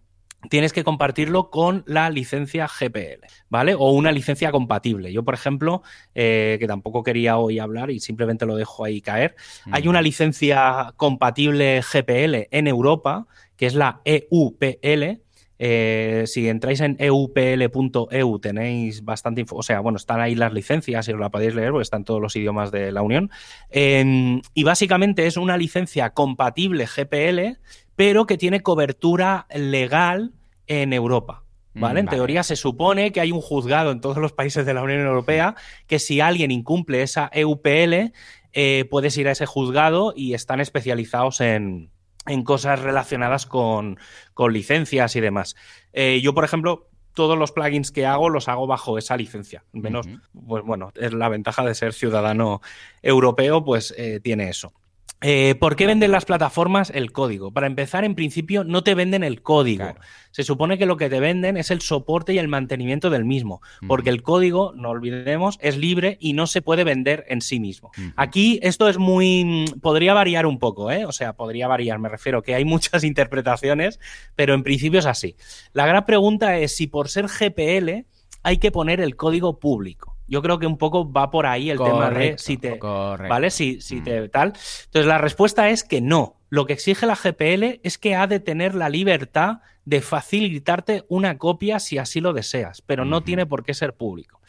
[SPEAKER 2] tienes que compartirlo con la licencia GPL, ¿vale? O una licencia compatible. Yo, por ejemplo, eh, que tampoco quería hoy hablar y simplemente lo dejo ahí caer, hay una licencia compatible GPL en Europa, que es la EUPL, eh, si entráis en eupl.eu e tenéis bastante info, o sea, bueno, están ahí las licencias y os la podéis leer porque están todos los idiomas de la Unión. Em, y básicamente es una licencia compatible GPL pero que tiene cobertura legal en Europa. Mm, ¿Vale? En teoría se supone que hay un juzgado en todos los países de la Unión Europea que si alguien incumple esa EUPL, eh, puedes ir a ese juzgado y están especializados en, cosas relacionadas con, licencias y demás. Eh, yo, por ejemplo, todos los plugins que hago los hago bajo esa licencia. Menos, pues bueno, es la ventaja de ser ciudadano europeo, pues eh, tiene eso. Eh, ¿Por qué venden las plataformas el código? Para empezar, en principio, no te venden el código. Se supone que lo que te venden es el soporte y el mantenimiento del mismo, porque el código, no olvidemos, es libre y no se puede vender en sí mismo. Aquí esto es muy... podría variar un poco, ¿eh? O sea, podría variar, me refiero que hay muchas interpretaciones, pero en principio es así. La gran pregunta es si por ser GPL hay que poner el código público. Yo creo que un poco va por ahí el tema de si te. ¿Vale? Si, si te mm. tal. Entonces, la respuesta es que no. Lo que exige la GPL es que ha de tener la libertad de facilitarte una copia si así lo deseas, pero no tiene por qué ser público.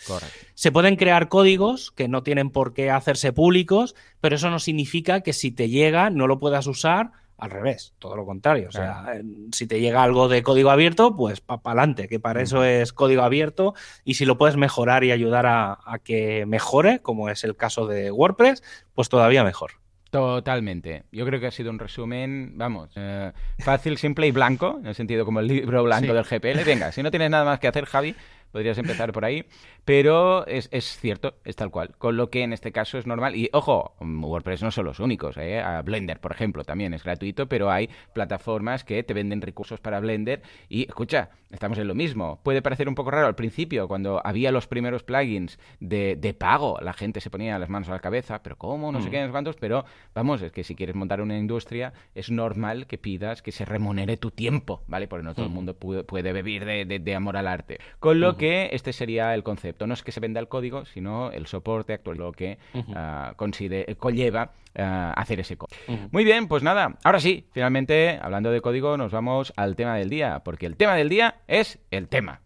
[SPEAKER 2] Se pueden crear códigos que no tienen por qué hacerse públicos, pero eso no significa que si te llega no lo puedas usar al revés, todo lo contrario. O sea, si te llega algo de código abierto, pues para adelante, que para eso es código abierto. Y si lo puedes mejorar y ayudar a, que mejore, como es el caso de WordPress, pues todavía mejor.
[SPEAKER 1] Totalmente. Yo creo que ha sido un resumen, vamos, eh, fácil, simple y blanco, en el sentido como el libro blanco del GPL. Venga, si no tienes nada más que hacer, Javi, podrías empezar por ahí. Pero es, cierto, es tal cual. Con lo que en este caso es normal. Y ojo, WordPress no son los únicos. ¿eh? Blender, por ejemplo, también es gratuito, pero hay plataformas que te venden recursos para Blender. Y escucha, estamos en lo mismo. Puede parecer un poco raro al principio, cuando había los primeros plugins de, de pago, la gente se ponía las manos a la cabeza, pero ¿cómo? No sé mm. qué, no sé cuántos. Pero vamos, es que si quieres montar una industria, es normal que pidas que se remunere tu tiempo, ¿vale? Porque no todo el mundo puede, vivir de, amor al arte. Con lo que este sería el concepto. No es que se venda el código, sino el soporte actual, lo que uh conlleva ah, hacer ese código. Muy bien, pues nada, ahora sí, finalmente, hablando de código, nos vamos al tema del día, porque el tema del día es el tema.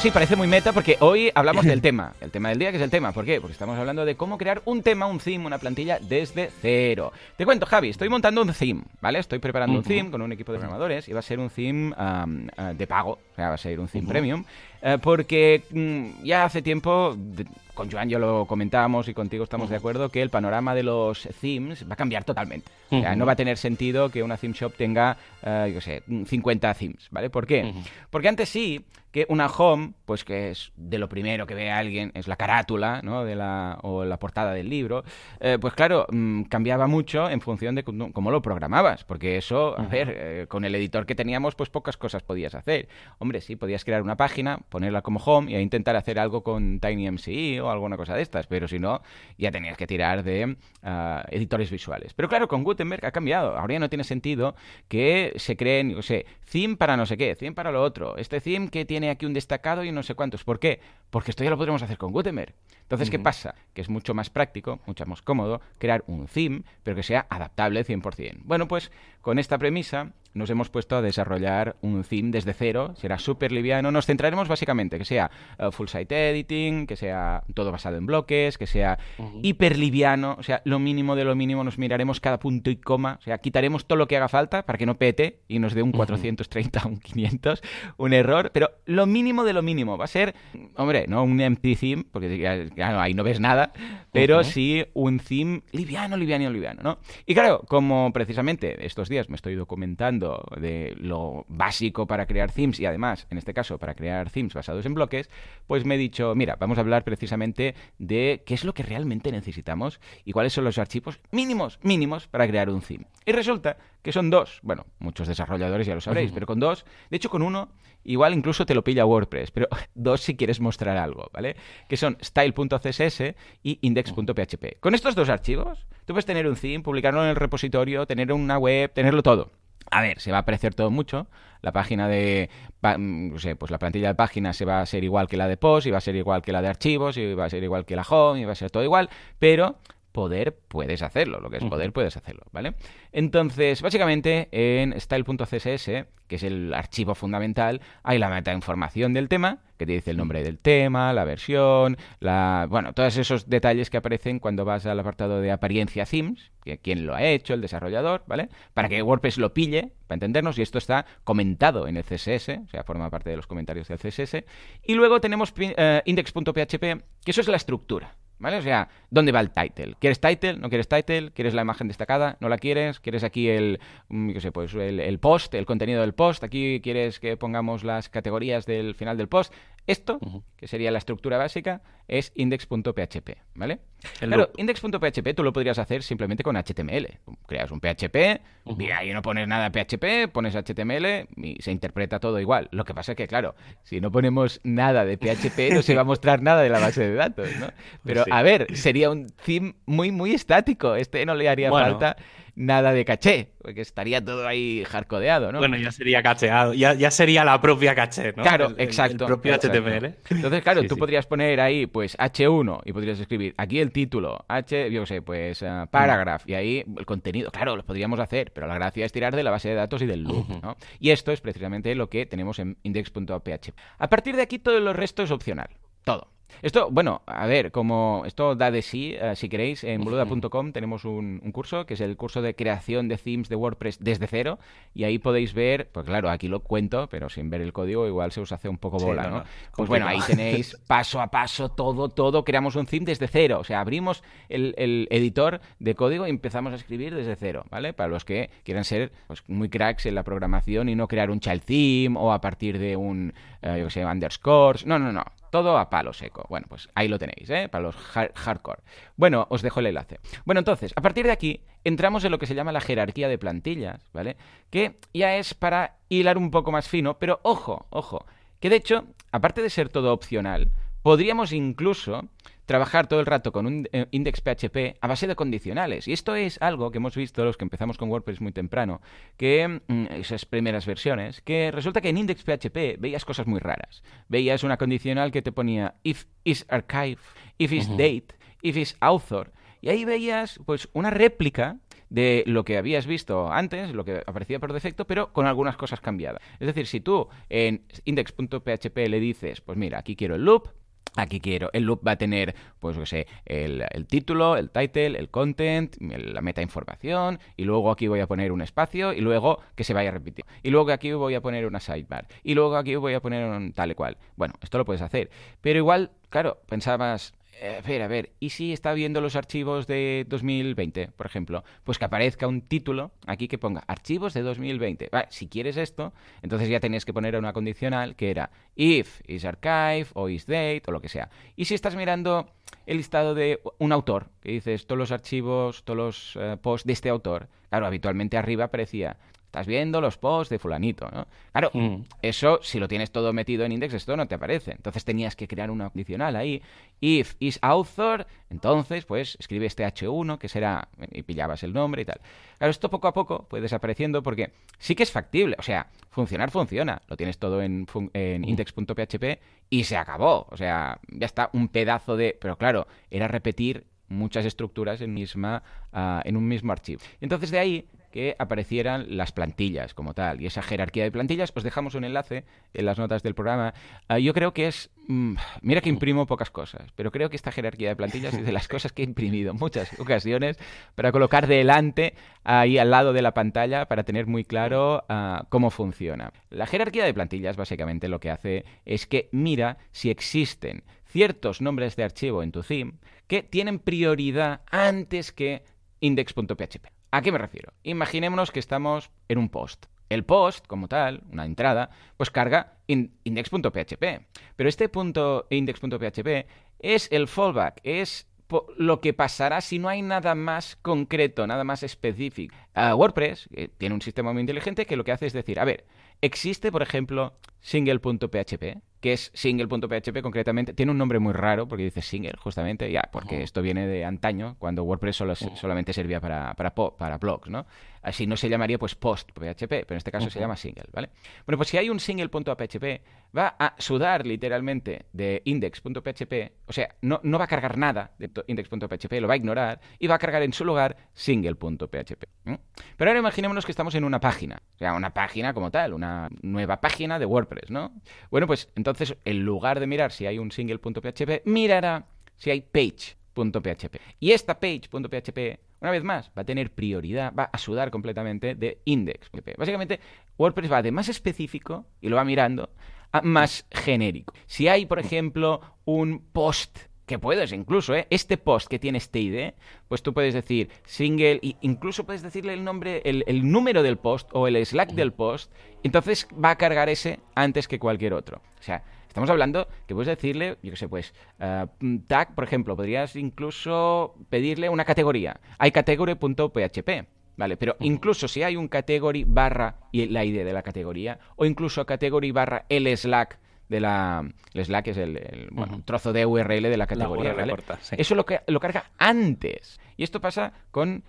[SPEAKER 1] Sí, parece muy meta porque hoy hablamos del tema. El tema del día, que es el tema. ¿Por qué? Porque estamos hablando de cómo crear un tema, un theme, una plantilla desde cero. Te cuento, Javi, estoy montando un theme, ¿vale? Estoy preparando un theme con un equipo de programadores y va a ser un theme ah, de pago, o sea, va a ser un theme premium, eh, porque mm, ya hace tiempo con Joan ya lo comentábamos y contigo estamos de acuerdo que el panorama de los themes va a cambiar totalmente. O sea, no va a tener sentido que una theme shop tenga, uh, yo sé, 50 themes, ¿vale? ¿Por qué? Porque antes sí, que una home, pues que es de lo primero que ve alguien, es la carátula, ¿no? De la, o la portada del libro, eh, pues claro, mm, cambiaba mucho en función de cómo lo programabas, porque eso, a ver, eh, con el editor que teníamos, pues pocas cosas podías hacer. Hombre, sí, podías crear una página, ponerla como home y intentar hacer algo con TinyMCE o alguna cosa de estas, pero si no, ya tenías que tirar de ah, editores visuales. Pero claro, con Gutenberg ha cambiado. Ahora ya no tiene sentido que se creen, no sé, theme para no sé qué, theme para lo otro, este theme que tiene aquí un destacado y no sé cuántos. ¿Por qué? Porque esto ya lo podremos hacer con Gutenberg. Entonces, ¿qué pasa? Que es mucho más práctico, mucho más cómodo crear un theme, pero que sea adaptable 100%. Bueno, pues con esta premisa nos hemos puesto a desarrollar un theme desde cero, será súper liviano, nos centraremos básicamente que sea uh, full site editing, que sea todo basado en bloques, que sea hiper liviano, o sea, lo mínimo de lo mínimo, nos miraremos cada punto y coma, o sea, quitaremos todo lo que haga falta para que no pete y nos dé un 430, un 500, un error, pero lo mínimo de lo mínimo. Va a ser, hombre, no un empty theme, porque ya, ahí no ves nada, pero sí un theme liviano, liviano, liviano, ¿no? Y claro, como precisamente estos días me estoy documentando de lo básico para crear themes y además, en este caso, para crear themes basados en bloques, pues me he dicho, mira, vamos a hablar precisamente de qué es lo que realmente necesitamos y cuáles son los archivos mínimos, mínimos para crear un theme. Y resulta que son dos. Bueno, muchos desarrolladores ya lo sabréis, pero con dos, de hecho con uno, igual incluso te lo pilla WordPress, pero dos si quieres mostrar algo, ¿vale? Que son style.css y index.php. Con estos dos archivos, tú puedes tener un theme, publicarlo en el repositorio, tener una web, tenerlo todo. A ver, se va a parecer todo mucho. La página de. No sé, pues la plantilla de páginas se va a ser igual que la de post, y va a ser igual que la de archivos, y va a ser igual que la home, y va a ser todo igual, pero poder puedes hacerlo, lo que es poder puedes hacerlo, ¿vale? Entonces, básicamente en style.css, que es el archivo fundamental, hay la metainformación del tema, que te dice el nombre del tema, la versión, la bueno, todos esos detalles que aparecen cuando vas al apartado de apariencia themes, que quién lo ha hecho, el desarrollador, ¿vale? Para que WordPress lo pille, para entendernos, y esto está comentado en el CSS, o sea, forma parte de los comentarios del CSS. Y luego tenemos eh, index.php, que eso es la estructura, ¿Vale? O sea, ¿dónde va el title? ¿Quieres title? ¿No quieres title? ¿Quieres la imagen destacada? ¿No la quieres? ¿Quieres aquí el, mm, qué sé, pues el, post, el contenido del post? ¿Aquí quieres que pongamos las categorías del final del post? Esto, que sería la estructura básica, es index.php, ¿vale? claro, index.php tú lo podrías hacer simplemente con HTML. Creas un PHP, y ahí no pones nada PHP, pones HTML y se interpreta todo igual. Lo que pasa es que, claro, si no ponemos nada de PHP no se va a mostrar nada de la base de datos, ¿no? Pero, a ver, sería un theme muy, muy estático. Este no le haría falta nada de caché, porque estaría todo ahí hardcodeado, ¿no?
[SPEAKER 2] Bueno, ya sería cacheado, ya, ya sería la propia caché, ¿no?
[SPEAKER 1] Claro, exacto.
[SPEAKER 2] El, propio HTML.
[SPEAKER 1] Entonces, claro, tú podrías poner ahí, pues, H1 y podrías escribir aquí el título, H, yo sé, pues, uh, paragraph, y ahí el contenido, claro, lo podríamos hacer, pero la gracia es tirar de la base de datos y del loop, ¿no? Y esto es precisamente lo que tenemos en index.php. A partir de aquí, todo lo resto es opcional, todo. Esto, bueno, a ver, como esto da de sí, eh, si queréis, en boluda.com tenemos un, curso que es el curso de creación de themes de WordPress desde cero y ahí podéis ver, pues claro, aquí lo cuento, pero sin ver el código igual se os hace un poco bola, ¿no? Pues bueno, ahí tenéis paso a paso todo, todo, creamos un theme desde cero, o sea, abrimos el, editor de código y empezamos a escribir desde cero, ¿vale? Para los que quieran ser pues, muy cracks en la programación y no crear un child theme o a partir de un, eh, yo qué sé, underscores, no, no, no, todo a palo seco. Bueno, pues ahí lo tenéis, ¿eh? Para los hardcore. Bueno, os dejo el enlace. Bueno, entonces, a partir de aquí, entramos en lo que se llama la jerarquía de plantillas, ¿vale? Que ya es para hilar un poco más fino, pero ojo, ojo, que de hecho, aparte de ser todo opcional, podríamos incluso trabajar todo el rato con un eh, index PHP a base de condicionales. Y esto es algo que hemos visto los que empezamos con WordPress muy temprano, que mm, esas primeras versiones, que resulta que en index PHP veías cosas muy raras. Veías una condicional que te ponía if is archive, if is date, if is author. Y ahí veías pues una réplica de lo que habías visto antes, lo que aparecía por defecto, pero con algunas cosas cambiadas. Es decir, si tú en index.php le dices, pues mira, aquí quiero el loop, Aquí quiero, el loop va a tener, pues yo sé, el, título, el title, el content, la meta información, y luego aquí voy a poner un espacio, y luego que se vaya repetir. Y luego aquí voy a poner una sidebar, y luego aquí voy a poner un tal y cual. Bueno, esto lo puedes hacer. Pero igual, claro, pensabas, a ver, a ver, ¿y si está viendo los archivos de 2020, por ejemplo? Pues que aparezca un título aquí que ponga archivos de 2020. Vale, si quieres esto, entonces ya tenías que poner una condicional que era if is archive o is date o lo que sea. Y si estás mirando el listado de un autor, que dices todos los archivos, todos los eh, posts de este autor, claro, habitualmente arriba aparecía Estás viendo los posts de fulanito, ¿no? Claro, mm. eso si lo tienes todo metido en index, esto no te aparece. Entonces tenías que crear una condicional ahí. If is author, entonces pues escribe este H1, que será, y pillabas el nombre y tal. Claro, esto poco a poco puede desapareciendo porque sí que es factible. O sea, funcionar funciona. Lo tienes todo en, en mm. index.php y se acabó. O sea, ya está un pedazo de... Pero claro, era repetir muchas estructuras en, misma, ah, en un mismo archivo. Entonces de ahí que aparecieran las plantillas como tal. Y esa jerarquía de plantillas, os dejamos un enlace en las notas del programa. Ah, yo creo que es... Mm, mira que imprimo pocas cosas, pero creo que esta jerarquía de plantillas es de las cosas que he imprimido en muchas ocasiones para colocar delante, ahí al lado de la pantalla, para tener muy claro ah, cómo funciona. La jerarquía de plantillas básicamente lo que hace es que mira si existen ciertos nombres de archivo en tu theme que tienen prioridad antes que index.php. ¿A qué me refiero? Imaginémonos que estamos en un post. El post, como tal, una entrada, pues carga index.php. Pero este punto index.php es el fallback, es lo que pasará si no hay nada más concreto, nada más específico. WordPress tiene un sistema muy inteligente que lo que hace es decir, a ver, existe, por ejemplo, single.php, que es single.php concretamente. Tiene un nombre muy raro porque dice single, justamente, ya, porque esto viene de antaño, cuando WordPress solo, solamente servía para, para, para, blogs, ¿no? Así no se llamaría pues post.php, pero en este caso se llama single, ¿vale? Bueno, pues si hay un single.php, va a sudar literalmente de index.php, o sea, no, no va a cargar nada de index.php, lo va a ignorar y va a cargar en su lugar single.php. Pero ahora imaginémonos que estamos en una página, o sea, una página como tal, una nueva página de WordPress, ¿no? Bueno, pues entonces, en lugar de mirar si hay un single.php, mirará si hay page.php. Y esta page.php una vez más, va a tener prioridad, va a sudar completamente de index. Básicamente, WordPress va de más específico, y lo va mirando, a más genérico. Si hay, por ejemplo, un post que puedes incluso, ¿eh? Este post que tiene este ID, pues tú puedes decir single, e incluso puedes decirle el nombre, el, número del post o el Slack del post, entonces va a cargar ese antes que cualquier otro. O sea, estamos hablando que puedes decirle, yo qué sé, pues, uh, tag, por ejemplo, podrías incluso pedirle una categoría. Hay category.php. Vale, pero incluso si hay un category barra y la ID de la categoría, o incluso category barra el Slack de la... El Slack es el, trozo de URL de la categoría, Eso lo, que, lo carga antes. Y esto pasa con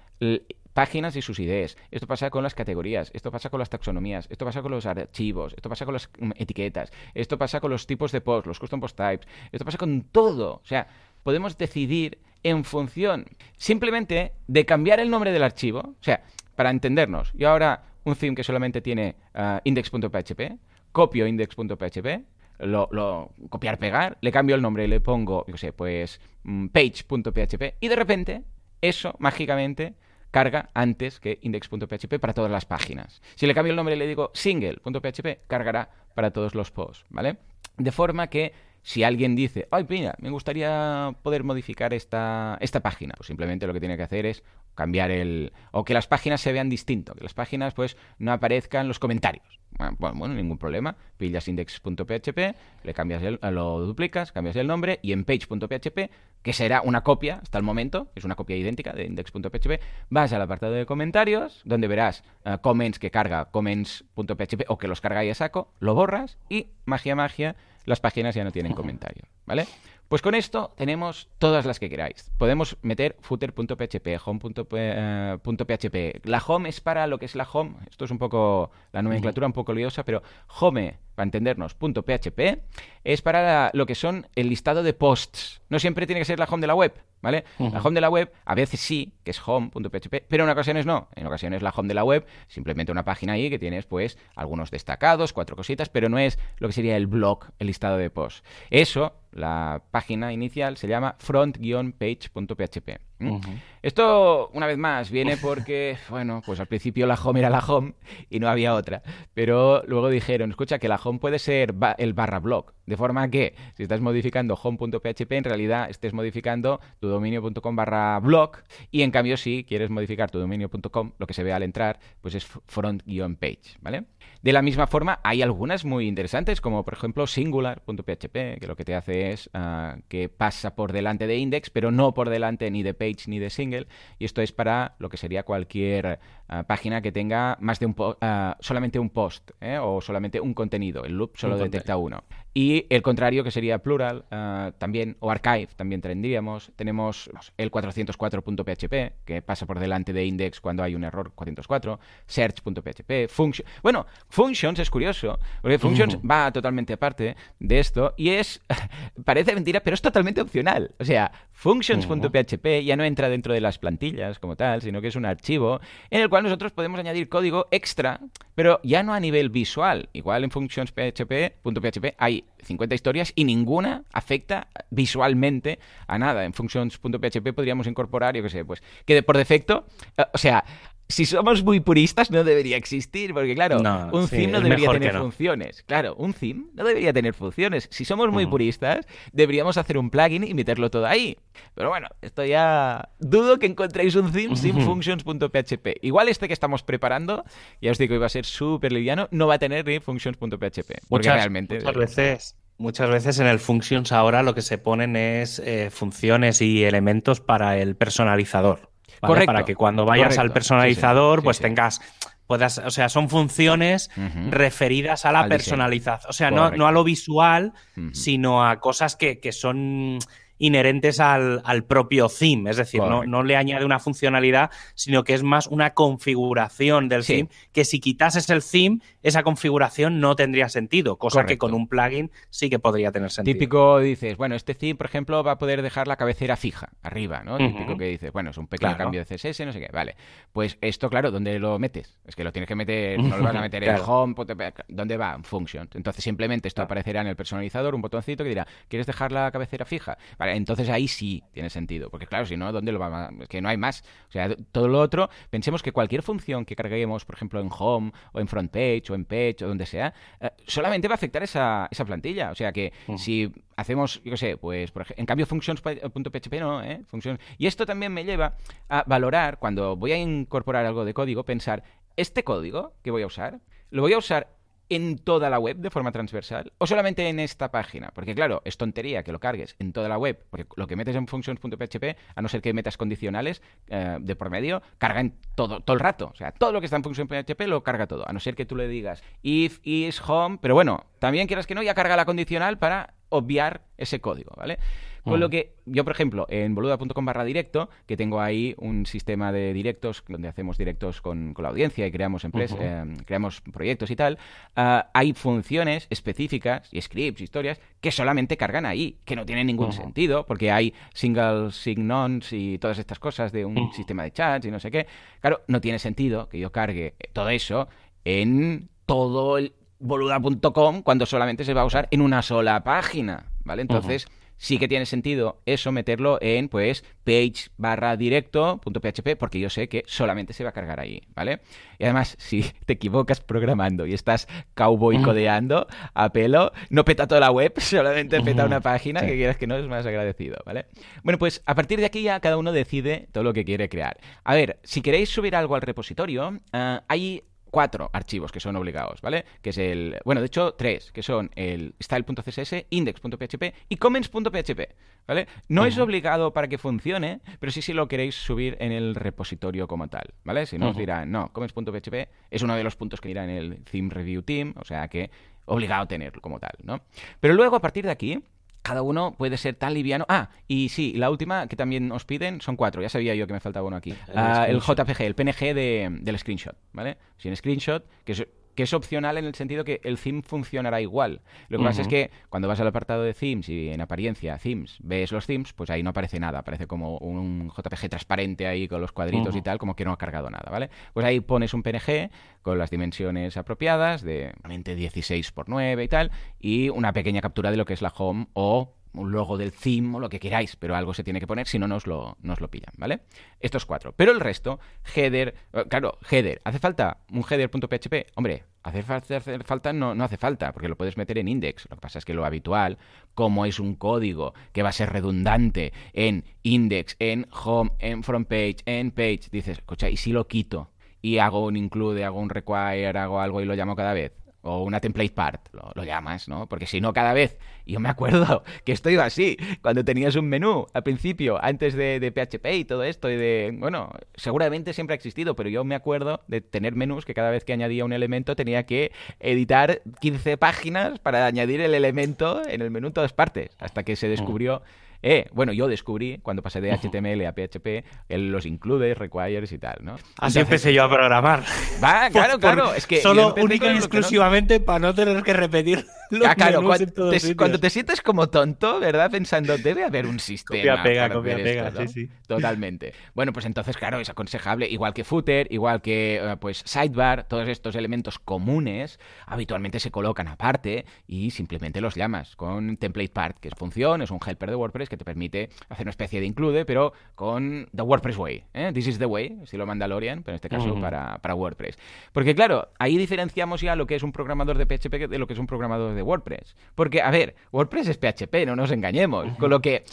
[SPEAKER 1] páginas y sus ideas. Esto pasa con las categorías, esto pasa con las taxonomías, esto pasa con los archivos, esto pasa con las mm, etiquetas, esto pasa con los tipos de post, los custom post types, esto pasa con todo. O sea, podemos decidir en función simplemente de cambiar el nombre del archivo. O sea, para entendernos, yo ahora un theme que solamente tiene ah, index.php, copio index.php, lo, copiar, pegar, le cambio el nombre y le pongo, yo sé, pues mm, page.php y de repente eso mágicamente carga antes que index.php para todas las páginas. Si le cambio el nombre y le digo single.php, cargará para todos los posts, ¿vale? De forma que si alguien dice, ay, mira, me gustaría poder modificar esta, esta página, pues simplemente lo que tiene que hacer es cambiar el... o que las páginas se vean distinto, que las páginas pues no aparezcan los comentarios. Bueno, ningún problema. Pillas index.php, le cambias el, lo duplicas, cambias el nombre y en page.php, que será una copia hasta el momento, es una copia idéntica de index.php, vas al apartado de comentarios, donde verás uh, comments que carga comments.php o que los carga y a saco, lo borras y magia magia las páginas ya no tienen comentarios, ¿vale? Pues con esto tenemos todas las que queráis. Podemos meter footer.php, home.php. Eh, la home es para lo que es la home. Esto es un poco la nomenclatura un poco liosa, pero home, para entendernos, .php, es para lo que son el listado de posts. No siempre tiene que ser la home de la web. ¿vale? La home de la web a veces sí, que es home.php, pero en ocasiones no. En ocasiones la home de la web, simplemente una página ahí que tienes pues algunos destacados, cuatro cositas, pero no es lo que sería el blog, el listado de posts. Eso, la página inicial, se llama front-page.php. Esto, una vez más, viene porque, bueno, pues al principio la home era la home y no había otra. Pero luego dijeron, escucha, que la home puede ser el barra blog. De forma que, si estás modificando home.php, en realidad estés modificando tu dominio.com barra blog. Y en cambio, si quieres modificar tu dominio.com, lo que se ve al entrar, pues es front-page, ¿vale? De la misma forma, hay algunas muy interesantes, como por ejemplo singular.php, que lo que te hace es ah, que pasa por delante de index, pero no por delante ni de page ni de single. Y esto es para lo que sería cualquier ah, página que tenga más de un uh, solamente un post ¿eh? o solamente un contenido. El loop solo detecta uno. Y el contrario, que sería plural, también, o archive, también tendríamos. Tenemos el 404.php, que pasa por delante de index cuando hay un error 404, search.php, function. Bueno, Functions es curioso, porque Functions va totalmente aparte de esto y es, parece mentira, pero es totalmente opcional. O sea, Functions.php ya no entra dentro de las plantillas como tal, sino que es un archivo en el cual nosotros podemos añadir código extra, pero ya no a nivel visual. Igual en Functions.php hay 50 historias y ninguna afecta visualmente a nada. En Functions.php podríamos incorporar, yo qué sé, pues que por defecto, eh, o sea, si somos muy puristas, no debería existir, porque claro, un theme no debería tener funciones. Claro, un theme no debería tener funciones. Si somos muy puristas, deberíamos hacer un plugin y meterlo todo ahí. Pero bueno, esto ya dudo que encontréis un theme sin functions.php. Igual este que estamos preparando, ya os digo que iba a ser súper liviano, no va a tener ni functions.php. Porque realmente...
[SPEAKER 2] Muchas veces... Muchas veces en el Functions ahora lo que se ponen es eh, funciones y elementos para el personalizador. Para que cuando vayas al personalizador, pues tengas puedas, o sea, son funciones referidas a la personalización, o sea, no, no, a lo visual, sino a cosas que, que son inherentes al, propio theme. Es decir, no, le añade una funcionalidad, sino que es más una configuración del theme, que si quitases el theme, esa configuración no tendría sentido, cosa que con un plugin sí que podría tener sentido.
[SPEAKER 1] Típico dices, bueno, este theme, por ejemplo, va a poder dejar la cabecera fija, arriba, ¿no? Típico que dices, bueno, es un pequeño cambio de CSS, no sé qué, vale. Pues esto, claro, ¿dónde lo metes? Es que lo tienes que meter, no lo vas a meter en home, ¿dónde va? En function. Entonces simplemente esto aparecerá en el personalizador, un botoncito que dirá, ¿quieres dejar la cabecera fija? Vale, entonces ahí sí tiene sentido. Porque claro, si no, ¿dónde lo va a...? Es que no hay más. O sea, todo lo otro, pensemos que cualquier función que carguemos, por ejemplo, en home o en front page o en page o donde sea, eh, solamente va a afectar esa, esa plantilla. O sea que si hacemos, yo qué sé, pues por ejemplo, en cambio functions.php no, ¿eh? Y esto también me lleva a valorar, cuando voy a incorporar algo de código, pensar, ¿este código que voy a usar, lo voy a usar en toda la web de forma transversal o solamente en esta página? Porque claro, es tontería que lo cargues en toda la web, porque lo que metes en functions.php, a no ser que metas condicionales eh, de por medio, carga en todo, todo el rato. O sea, todo lo que está en functions.php lo carga todo, a no ser que tú le digas if is home, pero bueno, también quieras que no, ya carga la condicional para obviar ese código, ¿vale? Con lo que yo, por ejemplo, en boluda.com barra directo, que tengo ahí un sistema de directos donde hacemos directos con, la audiencia y creamos empresas, eh, creamos proyectos y tal, ah, hay funciones específicas y scripts, historias, que solamente cargan ahí, que no tienen ningún sentido, porque hay single signons y todas estas cosas de un sistema de chats y no sé qué. Claro, no tiene sentido que yo cargue todo eso en todo el boluda.com cuando solamente se va a usar en una sola página, ¿vale? Entonces sí que tiene sentido eso meterlo en pues page barra directo.php porque yo sé que solamente se va a cargar ahí, ¿vale? Y además, si te equivocas programando y estás cowboy codeando a pelo, no peta toda la web, solamente peta una página que quieras que no es más agradecido, ¿vale? Bueno, pues a partir de aquí ya cada uno decide todo lo que quiere crear. A ver, si queréis subir algo al repositorio, uh, hay cuatro archivos que son obligados, ¿vale? Que es el, bueno, de hecho, tres, que son el style.css, index.php y comments.php, ¿vale? No es obligado para que funcione, pero sí si lo queréis subir en el repositorio como tal, ¿vale? Si no, os dirán, no, comments.php es uno de los puntos que irá en el theme review team, o sea que obligado a tenerlo como tal, ¿no? Pero luego, a partir de aquí, cada uno puede ser tan liviano. Ah, y sí, la última que también os piden son cuatro. Ya sabía yo que me faltaba uno aquí. El, ah, JPG, el PNG del screenshot, ¿vale? Sin screenshot, que es que es opcional en el sentido que el theme funcionará igual. Lo que pasa es que cuando vas al apartado de themes y en apariencia themes ves los themes, pues ahí no aparece nada, aparece como un JPG transparente ahí con los cuadritos y tal, como que no ha cargado nada, ¿vale? Pues ahí pones un PNG con las dimensiones apropiadas de 16 por 9 y tal y una pequeña captura de lo que es la home o un logo del theme o lo que queráis, pero algo se tiene que poner, si no nos lo, nos lo pillan, ¿vale? Estos cuatro. Pero el resto, header, eh, claro, header, ¿hace falta un header.php? Hombre, hacer falta no, no hace falta, porque lo puedes meter en index. Lo que pasa es que lo habitual, como es un código que va a ser redundante en index, en home, en front page, en page, dices, escucha, ¿y si lo quito? Y hago un include, hago un require, hago algo y lo llamo cada vez o una template part, lo, llamas, ¿no? Porque si no, cada vez, yo me acuerdo que esto iba así, cuando tenías un menú al principio, antes de, de, PHP y todo esto, y de, bueno, seguramente siempre ha existido, pero yo me acuerdo de tener menús que cada vez que añadía un elemento tenía que editar 15 páginas para añadir el elemento en el menú en todas partes, hasta que se descubrió eh, bueno, yo descubrí cuando pasé de HTML a PHP los includes, requires y tal, ¿no?
[SPEAKER 2] Así empecé yo a programar.
[SPEAKER 1] Va, claro, claro. Es que
[SPEAKER 2] solo única y exclusivamente para no tener que repetir ah, claro,
[SPEAKER 1] cuando, te, cuando te sientes como tonto, ¿verdad? Pensando, debe haber un sistema.
[SPEAKER 2] Copia, pega, copia, pega, sí, sí.
[SPEAKER 1] Totalmente. Bueno, pues entonces, claro, es aconsejable, igual que footer, igual que eh, pues sidebar, todos estos elementos comunes habitualmente se colocan aparte y simplemente los llamas con template part, que es función, es un helper de WordPress que te permite hacer una especie de include, pero con The WordPress Way. ¿eh? This is the way, estilo Mandalorian, pero en este caso para, para, WordPress. Porque claro, ahí diferenciamos ya lo que es un programador de PHP de lo que es un programador de WordPress. Porque, a ver, WordPress es PHP, no nos engañemos. Con lo que...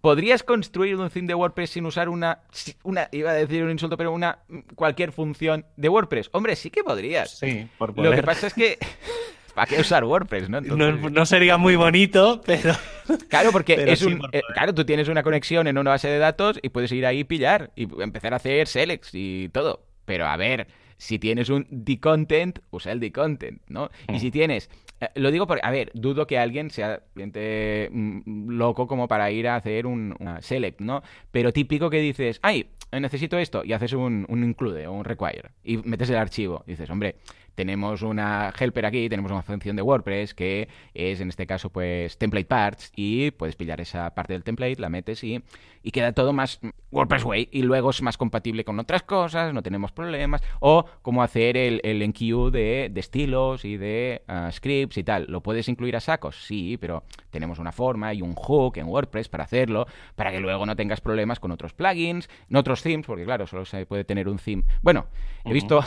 [SPEAKER 1] ¿Podrías construir un theme de WordPress sin usar una, una, iba a decir un insulto, pero una cualquier función de WordPress? Hombre, sí que podrías.
[SPEAKER 2] Sí, por
[SPEAKER 1] Lo que pasa es que ¿Para qué usar WordPress? ¿no?
[SPEAKER 2] no, sería muy bonito, pero.
[SPEAKER 1] Claro, porque es un. Eh, claro, tú tienes una conexión en una base de datos y puedes ir ahí y pillar y empezar a hacer selects y todo. Pero a ver, si tienes un decontent, usa el decontent, ¿no? Y mm. si tienes. Eh, lo digo porque, a ver, dudo que alguien sea mm, loco como para ir a hacer un select, ¿no? Pero típico que dices, ay, necesito esto, y haces un, un include o un require, y metes el archivo, dices, hombre, tenemos una helper aquí, tenemos una función de WordPress que es en este caso pues template parts y puedes pillar esa parte del template, la metes y, y queda todo más WordPress way y luego es más compatible con otras cosas, no tenemos problemas o como hacer el, el enqueue de, de estilos y de ah, scripts y tal. ¿Lo puedes incluir a sacos? Sí, pero tenemos una forma y un hook en WordPress para hacerlo, para que luego no tengas problemas con otros plugins, no otros themes, porque claro, solo se puede tener un theme. Bueno, he visto,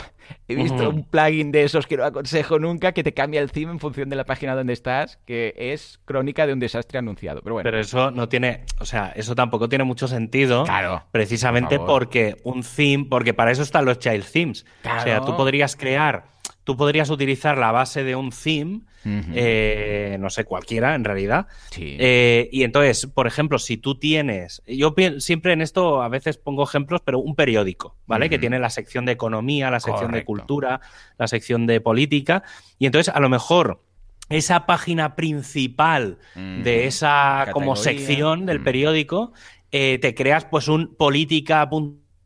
[SPEAKER 1] he visto un plugin de esos que no aconsejo nunca, que te cambia el theme en función de la página donde estás, que es crónica de un desastre anunciado. Pero bueno.
[SPEAKER 2] Pero eso no tiene, o sea, eso tampoco tiene mucho sentido.
[SPEAKER 1] Claro.
[SPEAKER 2] Precisamente porque un theme, porque para eso están los child themes. O sea, tú podrías crear tú podrías utilizar la base de un theme, eh, no sé, cualquiera en realidad. Eh, y entonces, por ejemplo, si tú tienes, yo siempre en esto a veces pongo ejemplos, pero un periódico, ¿vale? Que tiene la sección de economía, la sección de cultura, la sección de política. Y entonces, a lo mejor esa página principal de esa como sección del periódico, eh, te creas pues un política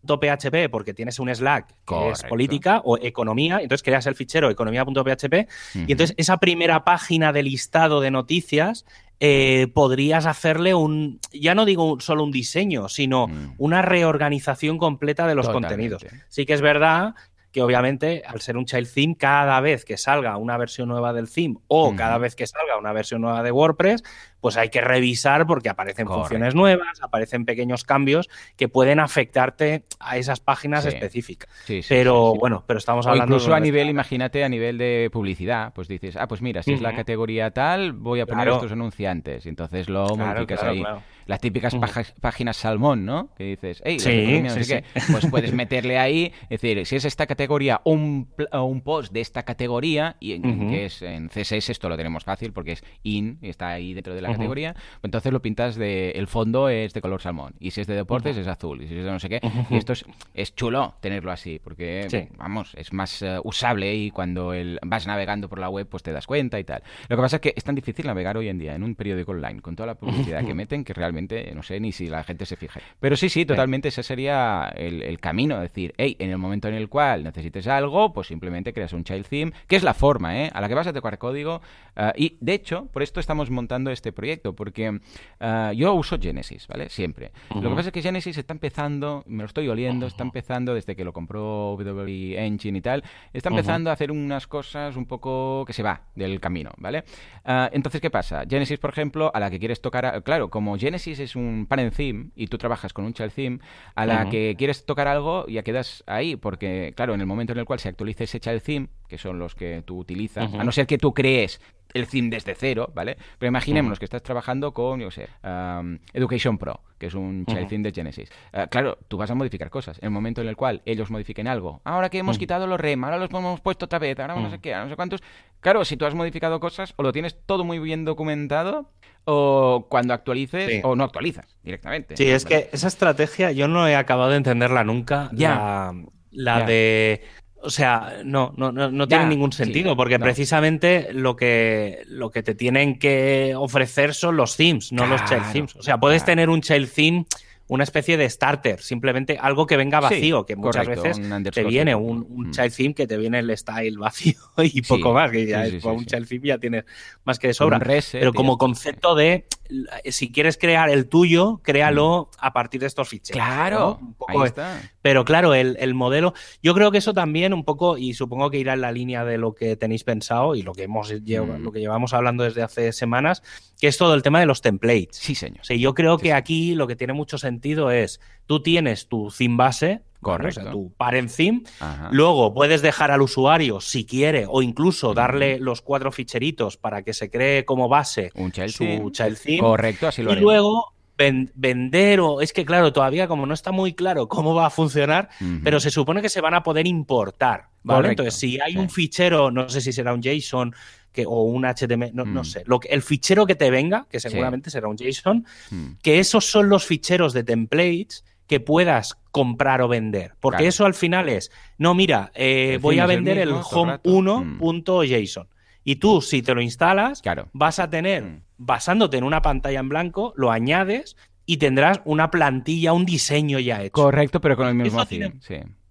[SPEAKER 2] .php porque tienes un Slack que es política o economía, entonces creas el fichero economía.php y entonces esa primera página de listado de noticias eh, podrías hacerle un, ya no digo solo un diseño, sino mm. una reorganización completa de los contenidos. Sí que es verdad que obviamente al ser un child theme, cada vez que salga una versión nueva del theme o cada vez que salga una versión nueva de WordPress, pues hay que revisar porque aparecen funciones nuevas, aparecen pequeños cambios que pueden afectarte a esas páginas específicas. pero bueno, pero estamos hablando...
[SPEAKER 1] incluso a nivel, imagínate, a nivel de publicidad, pues dices, ah, pues mira, si es la categoría tal, voy a poner estos anunciantes. Y entonces lo modificas ahí. las típicas páginas salmón, ¿no? Que dices, hey, pues puedes meterle ahí, es decir, si es esta categoría un, un post de esta categoría, y que es en CSS esto lo tenemos fácil porque es in, y está ahí dentro de la categoría, pues entonces lo pintas de, el fondo es de color salmón, y si es de deportes es azul, y si es de no sé qué, y esto es, chulo tenerlo así, porque, vamos, es más eh, usable y cuando el, vas navegando por la web pues te das cuenta y tal. Lo que pasa es que es tan difícil navegar hoy en día en un periódico online con toda la publicidad que meten que realmente no sé ni si la gente se fija. Pero sí, sí, totalmente ese sería el, camino, decir, hey, en el momento en el cual necesites algo, pues simplemente creas un child theme, que es la forma, ¿eh? A la que vas a tocar código. Ah, y de hecho, por esto estamos montando este proyecto, porque ah, yo uso Genesis, ¿vale? Siempre. Lo que pasa es que Genesis está empezando, me lo estoy oliendo, está empezando desde que lo compró WWE Engine y tal, está empezando a hacer unas cosas un poco que se va del camino, ¿vale? Ah, entonces, ¿qué pasa? Genesis, por ejemplo, a la que quieres tocar, claro, como Genesis es un parent theme y tú trabajas con un child theme, a la que quieres tocar algo ya quedas ahí, porque, claro, en el momento en el cual se actualice ese child theme, que son los que tú utilizas, a no ser que tú crees el theme desde cero, ¿vale? Pero imaginémonos que estás trabajando con, yo sé, Education Pro, que es un child theme de Genesis. Ah, claro, tú vas a modificar cosas. En el momento en el cual ellos modifiquen algo, ahora que hemos quitado los rem, ahora los hemos puesto otra vez, ahora no sé qué, no sé cuántos. Claro, si tú has modificado cosas, o lo tienes todo muy bien documentado, o cuando actualices, o no actualizas directamente.
[SPEAKER 2] Sí, es que esa estrategia yo no he acabado de entenderla nunca. Ya. La, de o sea, no, no, no, tiene ningún sentido, porque precisamente lo que, lo que te tienen que ofrecer son los themes, no los child themes. O sea, puedes tener un child theme una especie de starter, simplemente algo que venga vacío, que muchas veces te viene un, un, mm. child theme que te viene el style vacío y poco más, que ya es, un child theme ya tienes más que de sobra. Pero como concepto de si quieres crear el tuyo, créalo mm. a partir de estos ficheros.
[SPEAKER 1] Claro, ahí está.
[SPEAKER 2] Pero claro, el, modelo, yo creo que eso también un poco, y supongo que irá en la línea de lo que tenéis pensado y lo que hemos mm. lo que llevamos hablando desde hace semanas, que es todo el tema de los templates.
[SPEAKER 1] Sí, señor.
[SPEAKER 2] Sí, yo creo que aquí lo que tiene mucho sentido es, tú tienes tu theme base, Correcto. O sea, tu parent theme. Luego puedes dejar al usuario, si quiere, o incluso darle los cuatro ficheritos para que se cree como base
[SPEAKER 1] Un
[SPEAKER 2] su child theme.
[SPEAKER 1] Correcto, así lo
[SPEAKER 2] Y luego vender o es que claro, todavía como no está muy claro cómo va a funcionar, pero se supone que se van a poder importar, ¿vale? Entonces, si hay un fichero, no sé si será un JSON que, o un HTML, no, no mm. sé, lo que, el fichero que te venga, que seguramente será un JSON, mm. que esos son los ficheros de templates que puedas comprar o vender. Porque eso al final es, no, mira, eh, voy a vender el, home1.json. Mm. Y tú, si te lo instalas, vas a tener, mm. basándote en una pantalla en blanco, lo añades y tendrás una plantilla, un diseño ya hecho.
[SPEAKER 1] Correcto, pero con el mismo theme.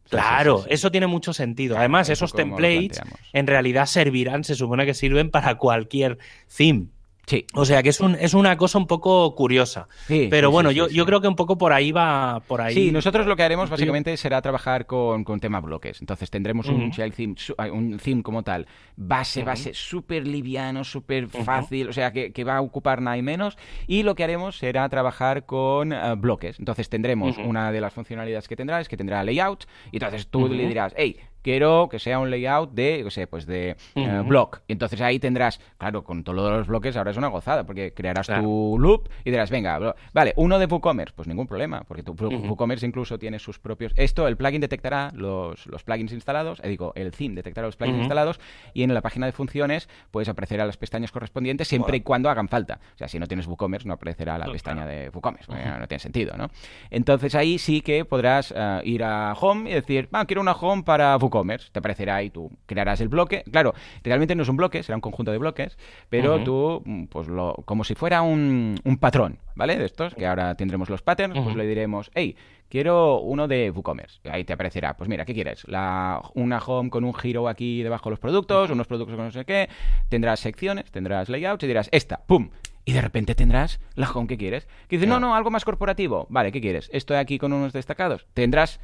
[SPEAKER 2] Claro, eso tiene mucho sentido. Además, esos templates en realidad servirán, se supone que sirven para cualquier theme.
[SPEAKER 1] Sí.
[SPEAKER 2] O sea que es, un, es una cosa un poco curiosa. Sí, Pero bueno, yo, yo creo que un poco por ahí va. Por ahí.
[SPEAKER 1] Sí, nosotros lo que haremos básicamente será trabajar con, con tema bloques. Entonces tendremos un theme, un theme como tal, base, base, súper liviano, súper fácil, o sea que, que, va a ocupar nada y menos. Y lo que haremos será trabajar con eh, bloques. Entonces tendremos una de las funcionalidades que tendrá es que tendrá layout. Y entonces tú le dirás, hey, quiero que sea un layout de, yo sé, pues de uh block. Y entonces ahí tendrás, claro, con todos los bloques ahora es una gozada, porque crearás tu loop y dirás, venga, vale, uno de WooCommerce, pues ningún problema, porque tu WooCommerce incluso tiene sus propios... Esto, el plugin detectará los, los plugins instalados, eh, digo, el theme detectará los plugins instalados y en la página de funciones pues aparecerá las pestañas correspondientes siempre y cuando hagan falta. O sea, si no tienes WooCommerce no aparecerá la pestaña de WooCommerce, no tiene sentido, ¿no? Entonces ahí sí que podrás eh, ir a Home y decir, ah, quiero una Home para WooCommerce te aparecerá y tú crearás el bloque. Claro, realmente no es un bloque, será un conjunto de bloques, pero tú, mm, pues lo, como si fuera un, patrón, ¿vale? De estos, que ahora tendremos los patterns, pues le diremos, hey, quiero uno de WooCommerce. Ahí te aparecerá, pues mira, ¿qué quieres? La, una home con un giro aquí debajo de los productos, unos productos con no sé qué, tendrás secciones, tendrás layouts y dirás, esta, ¡pum! Y de repente tendrás la home que quieres. Que dice, no, no, algo más corporativo. Vale, ¿qué quieres? Estoy aquí con unos destacados. Tendrás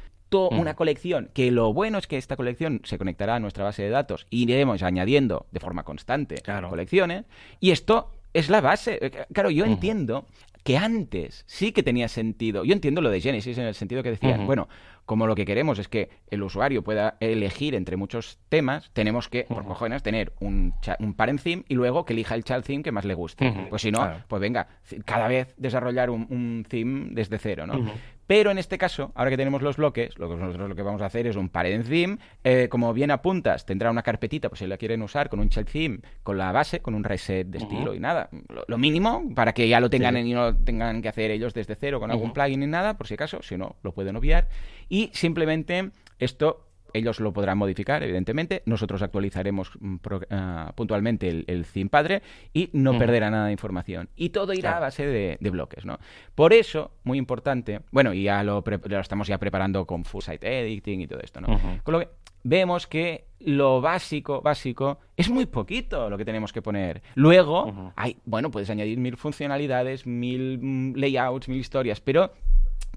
[SPEAKER 1] Mm. una colección, que lo bueno es que esta colección se conectará a nuestra base de datos y iremos añadiendo de forma constante colecciones, y esto es la base. Eh, claro, yo entiendo que antes sí que tenía sentido. Yo entiendo lo de Genesis en el sentido que decían, bueno, como lo que queremos es que el usuario pueda elegir entre muchos temas, tenemos que, por cojones, tener un, un parent theme y luego que elija el child theme que más le guste. Pues si no, pues venga, cada vez desarrollar un, un theme desde cero, ¿no? Pero en este caso, ahora que tenemos los bloques, lo que nosotros lo que vamos a hacer es un parent theme. Eh, como bien apuntas, tendrá una carpetita, pues si la quieren usar, con un child theme, con la base, con un reset de estilo y nada. Lo, mínimo, para que ya lo tengan y no tengan que hacer ellos desde cero con algún plugin ni nada, por si acaso, si no, lo pueden obviar. Y simplemente esto ellos lo podrán modificar, evidentemente. Nosotros actualizaremos mm, ah, puntualmente el, theme padre y no perderá nada de información. Y todo irá a base de, bloques, ¿no? Por eso, muy importante, bueno, y ya lo, estamos ya preparando con full site editing y todo esto, ¿no? Con lo que vemos que lo básico, básico, es muy poquito lo que tenemos que poner. Luego, hay, bueno, puedes añadir mil funcionalidades, mil mm, layouts, mil historias, pero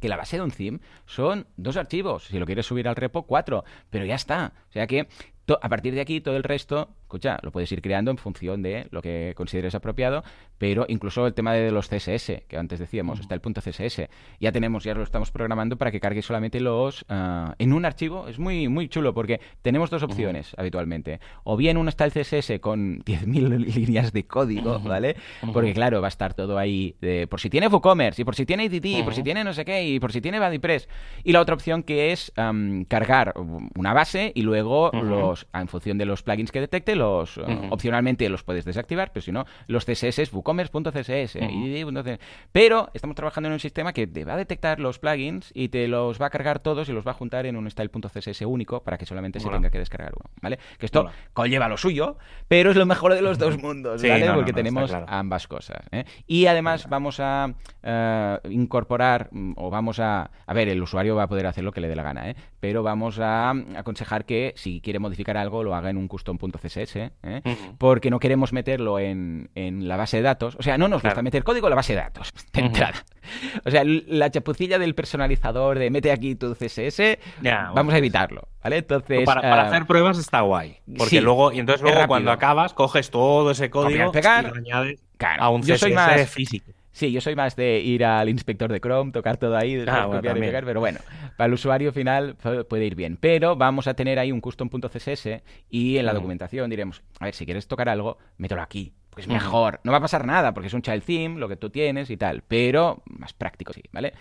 [SPEAKER 1] que la base de un theme son dos archivos. Si lo quieres subir al repo, cuatro. Pero ya está. O sea que a partir de aquí todo el resto escucha, lo puedes ir creando en función de lo que consideres apropiado, pero incluso el tema de los CSS, que antes decíamos, está el punto CSS, ya tenemos, ya lo estamos programando para que cargue solamente los ah, en un archivo, es muy, muy chulo porque tenemos dos opciones habitualmente, o bien uno está el CSS con 10.000 líneas de código, ¿vale? Porque claro, va a estar todo ahí, de, por si tiene WooCommerce, y por si tiene IDT, y por si tiene no sé qué, y por si tiene BuddyPress, y la otra opción que es cargar una base y luego los, en función de los plugins que detecte, los uh, opcionalmente los puedes desactivar, pero si no, los CSS, WooCommerce.css. Pero estamos trabajando en un sistema que te va a detectar los plugins y te los va a cargar todos y los va a juntar en un style.css único para que solamente se tenga que descargar uno, ¿vale? Que esto conlleva lo suyo, pero es lo mejor de los dos mundos, ¿vale? Porque tenemos ambas cosas. ¿eh? Y además vamos a eh, incorporar mm, o vamos a... A ver, el usuario va a poder hacer lo que le dé la gana, ¿eh? Pero vamos a aconsejar que si quiere modificar algo lo haga en un custom.css ¿eh? porque no queremos meterlo en, la base de datos. O sea, no nos gusta meter código en la base de datos, O sea, la chapucilla del personalizador de mete aquí tu CSS, vamos a evitarlo, ¿vale? Entonces...
[SPEAKER 2] Para, para, eh, hacer pruebas está guay, porque luego, y entonces luego cuando acabas, coges todo ese código y lo añades a un CSS más, físico.
[SPEAKER 1] Sí, yo soy más de ir al inspector de Chrome, tocar todo ahí, ah, copiar y pegar, pero bueno, para el usuario final puede ir bien. Pero vamos a tener ahí un custom.css y en la documentación diremos, a ver, si quieres tocar algo, mételo aquí pues mejor. No va a pasar nada porque es un child theme, lo que tú tienes y tal, pero más práctico sí, ¿vale?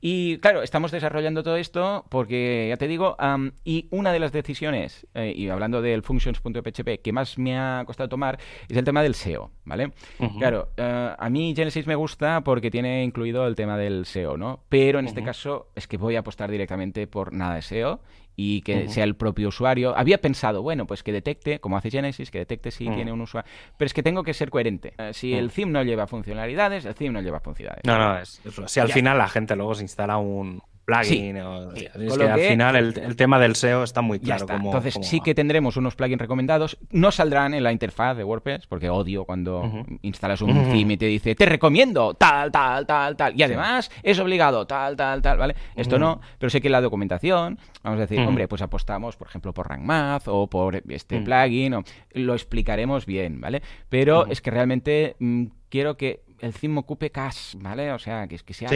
[SPEAKER 1] Y claro, estamos desarrollando todo esto porque, ya te digo, y una de las decisiones, eh, y hablando del functions.php, que más me ha costado tomar es el tema del SEO, ¿vale? Claro, eh, a mí Genesis me gusta porque tiene incluido el tema del SEO, ¿no? Pero en este caso es que voy a apostar directamente por nada de SEO y que sea el propio usuario. Había pensado, bueno, pues que detecte, como hace Genesis, que detecte si tiene un usuario. Pero es que tengo que ser coherente. Eh, si el theme no lleva funcionalidades, el theme no lleva funcionalidades.
[SPEAKER 2] No, no, es, si al final la gente luego se instala un, plugin. es que al final el, tema del SEO está muy claro.
[SPEAKER 1] Entonces sí que tendremos unos plugins recomendados. No saldrán en la interfaz de WordPress, porque odio cuando instalas un theme y te dice, te recomiendo tal, tal, tal, tal. Y además es obligado tal, tal, tal, ¿vale? Esto no, pero sé que la documentación, vamos a decir, hombre, pues apostamos, por ejemplo, por Rank Math o por este plugin, o, lo explicaremos bien, ¿vale? Pero es que realmente mm, quiero que el theme ocupe cash, ¿vale? O sea, que, que sea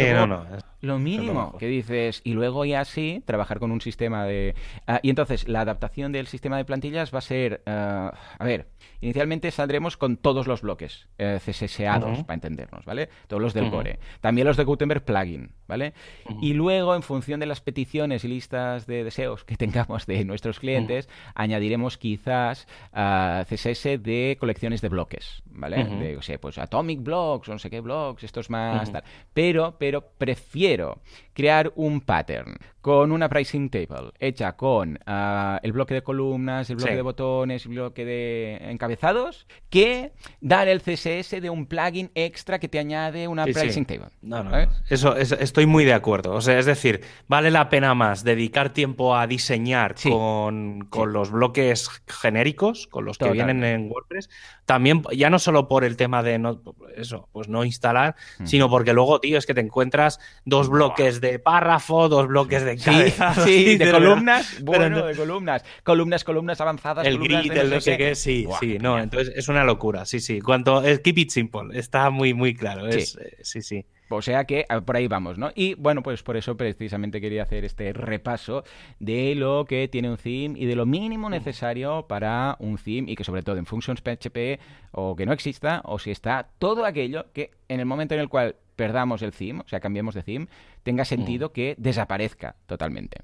[SPEAKER 1] lo mínimo que dices. Y luego ya sí, trabajar con un sistema de... Ah, y entonces, la adaptación del sistema de plantillas va a ser... Ah, a ver, Inicialmente saldremos con todos los bloques eh, CSSados, para entendernos, ¿vale? Todos los del core. También los de Gutenberg plugin, ¿vale? Y luego, en función de las peticiones y listas de deseos que tengamos de nuestros clientes, añadiremos quizás uh, CSS de colecciones de bloques, ¿vale? De, o sea, pues Atomic Blocks, o no sé qué blocks, estos más tal. Pero, pero prefiero crear un pattern con una pricing table hecha con ah, el bloque de columnas, el bloque de botones, el bloque de encabezados, que dar el CSS de un plugin extra que te añade una pricing table.
[SPEAKER 2] No, no, Eso, estoy muy de acuerdo. O sea, es decir, vale la pena más dedicar tiempo a diseñar con, los bloques genéricos, con los que vienen en WordPress, también ya no solo por el tema de no, eso, pues no instalar, mm. sino porque luego, tío, es que te encuentras dos bloques de párrafo, dos bloques de
[SPEAKER 1] Sí, de, columnas, bueno, de columnas. Columnas, columnas avanzadas,
[SPEAKER 2] el grid, el no sé qué, sí, sí, no, entonces es una locura, sí, sí. Cuanto, el keep it simple, está muy, muy claro, es, eh, sí. sí.
[SPEAKER 1] O sea que por ahí vamos, ¿no? Y bueno, pues por eso precisamente quería hacer este repaso de lo que tiene un theme y de lo mínimo mm. necesario para un theme y que sobre todo en functions PHP o que no exista o si está todo aquello que en el momento en el cual perdamos el theme, o sea, cambiemos de theme, tenga sentido mm. que desaparezca totalmente.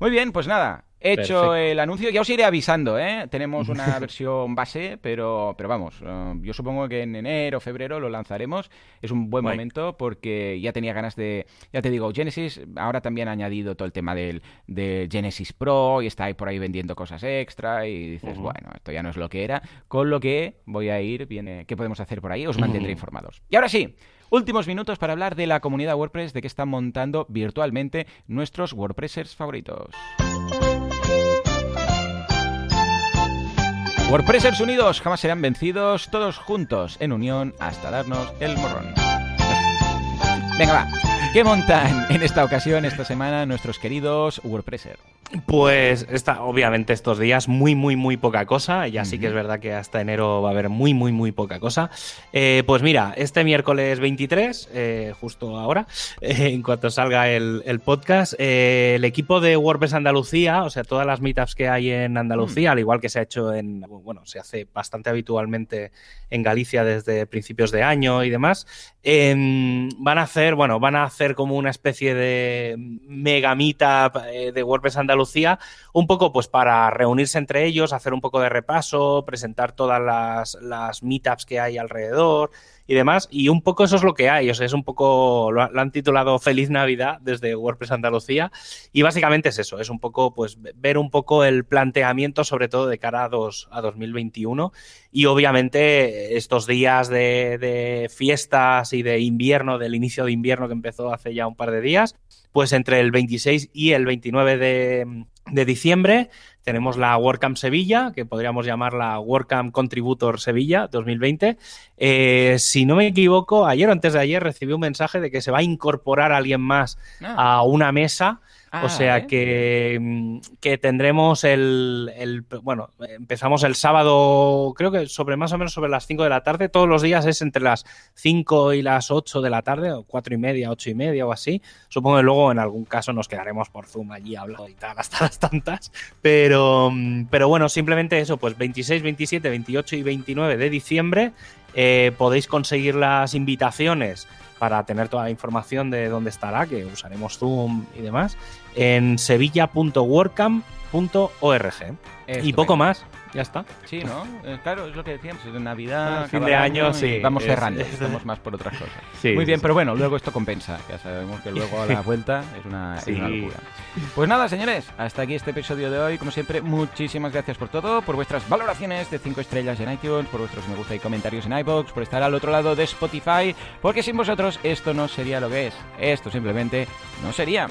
[SPEAKER 1] Muy bien, pues nada, He hecho el anuncio, ya os iré avisando, ¿eh? Tenemos una versión base, pero, pero vamos, eh, yo supongo que en enero o febrero lo lanzaremos. Es un buen momento porque ya tenía ganas de, ya te digo, Genesis, ahora también ha añadido todo el tema del, Genesis Pro y está ahí por ahí vendiendo cosas extra y dices, bueno, esto ya no es lo que era, con lo que voy a ir, viene, ¿qué podemos hacer por ahí? Os mantendré informados. Y ahora sí, Últimos minutos para hablar de la comunidad WordPress, de que están montando virtualmente nuestros WordPressers favoritos. WordPressers unidos jamás serán vencidos, todos juntos en unión hasta darnos el morrón. Venga, va. ¿Qué montan en esta ocasión, esta semana, nuestros queridos WordPressers?
[SPEAKER 2] Pues está, obviamente estos días muy, muy, muy poca cosa. Ya sí que es verdad que hasta enero va a haber muy, muy, muy poca cosa. Eh, pues mira, este miércoles 23, eh, justo ahora, eh, en cuanto salga el, podcast, el equipo de WordPress Andalucía, o sea, todas las meetups que hay en Andalucía, mm. al igual que se ha hecho en, bueno, se hace bastante habitualmente en Galicia desde principios de año y demás, em, van a hacer, bueno, van a hacer como una especie de mega meetup de WordPress Andalucía Lucía, un poco pues para reunirse entre ellos, hacer un poco de repaso, presentar todas las, las meetups que hay alrededor y demás. Y un poco eso es lo que hay. O sea, es un poco, lo, han titulado Feliz Navidad desde WordPress Andalucía. Y básicamente es eso, es un poco, pues, ver un poco el planteamiento, sobre todo de cara a, dos, a 2021. Y obviamente estos días de, de fiestas y de invierno, del inicio de invierno que empezó hace ya un par de días, pues entre el 26 y el 29 de, de diciembre tenemos la WordCamp Sevilla, que podríamos llamar la WordCamp Contributor Sevilla 2020. Eh, si no me equivoco, ayer o antes de ayer recibí un mensaje de que se va a incorporar alguien más ah. a una mesa o ah, sea que, mm, que, tendremos el, Bueno, empezamos el sábado, creo que sobre más o menos sobre las 5 de la tarde. Todos los días es entre las 5 y las 8 de la tarde, o 4 y media, 8 y media o así. Supongo que luego en algún caso nos quedaremos por Zoom allí hablando y tal, hasta las tantas. Pero, mm, pero bueno, simplemente eso, pues 26, 27, 28 y 29 de diciembre eh, podéis conseguir las invitaciones para tener toda la información de dónde estará, que usaremos Zoom y demás, en sevilla.workcamp.org. Y poco más ya está.
[SPEAKER 1] Sí, ¿no? Eh, claro, es lo que decíamos, es de Navidad,
[SPEAKER 2] fin de año, sí.
[SPEAKER 1] Vamos cerrando, estamos más por otras cosas. Muy bien, pero bueno, luego esto compensa. Ya sabemos que luego a la vuelta es una, locura. Pues nada, señores, hasta aquí este episodio de hoy. Como siempre, muchísimas gracias por todo, por vuestras valoraciones de 5 estrellas en iTunes, por vuestros me gusta y comentarios en iBox, por estar al otro lado de Spotify, porque sin vosotros esto no sería lo que es. Esto simplemente no sería.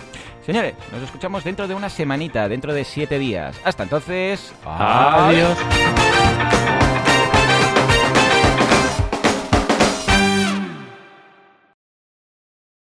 [SPEAKER 1] Señores, nos escuchamos dentro de una semanita, dentro de 7 días. Hasta entonces,
[SPEAKER 2] adiós.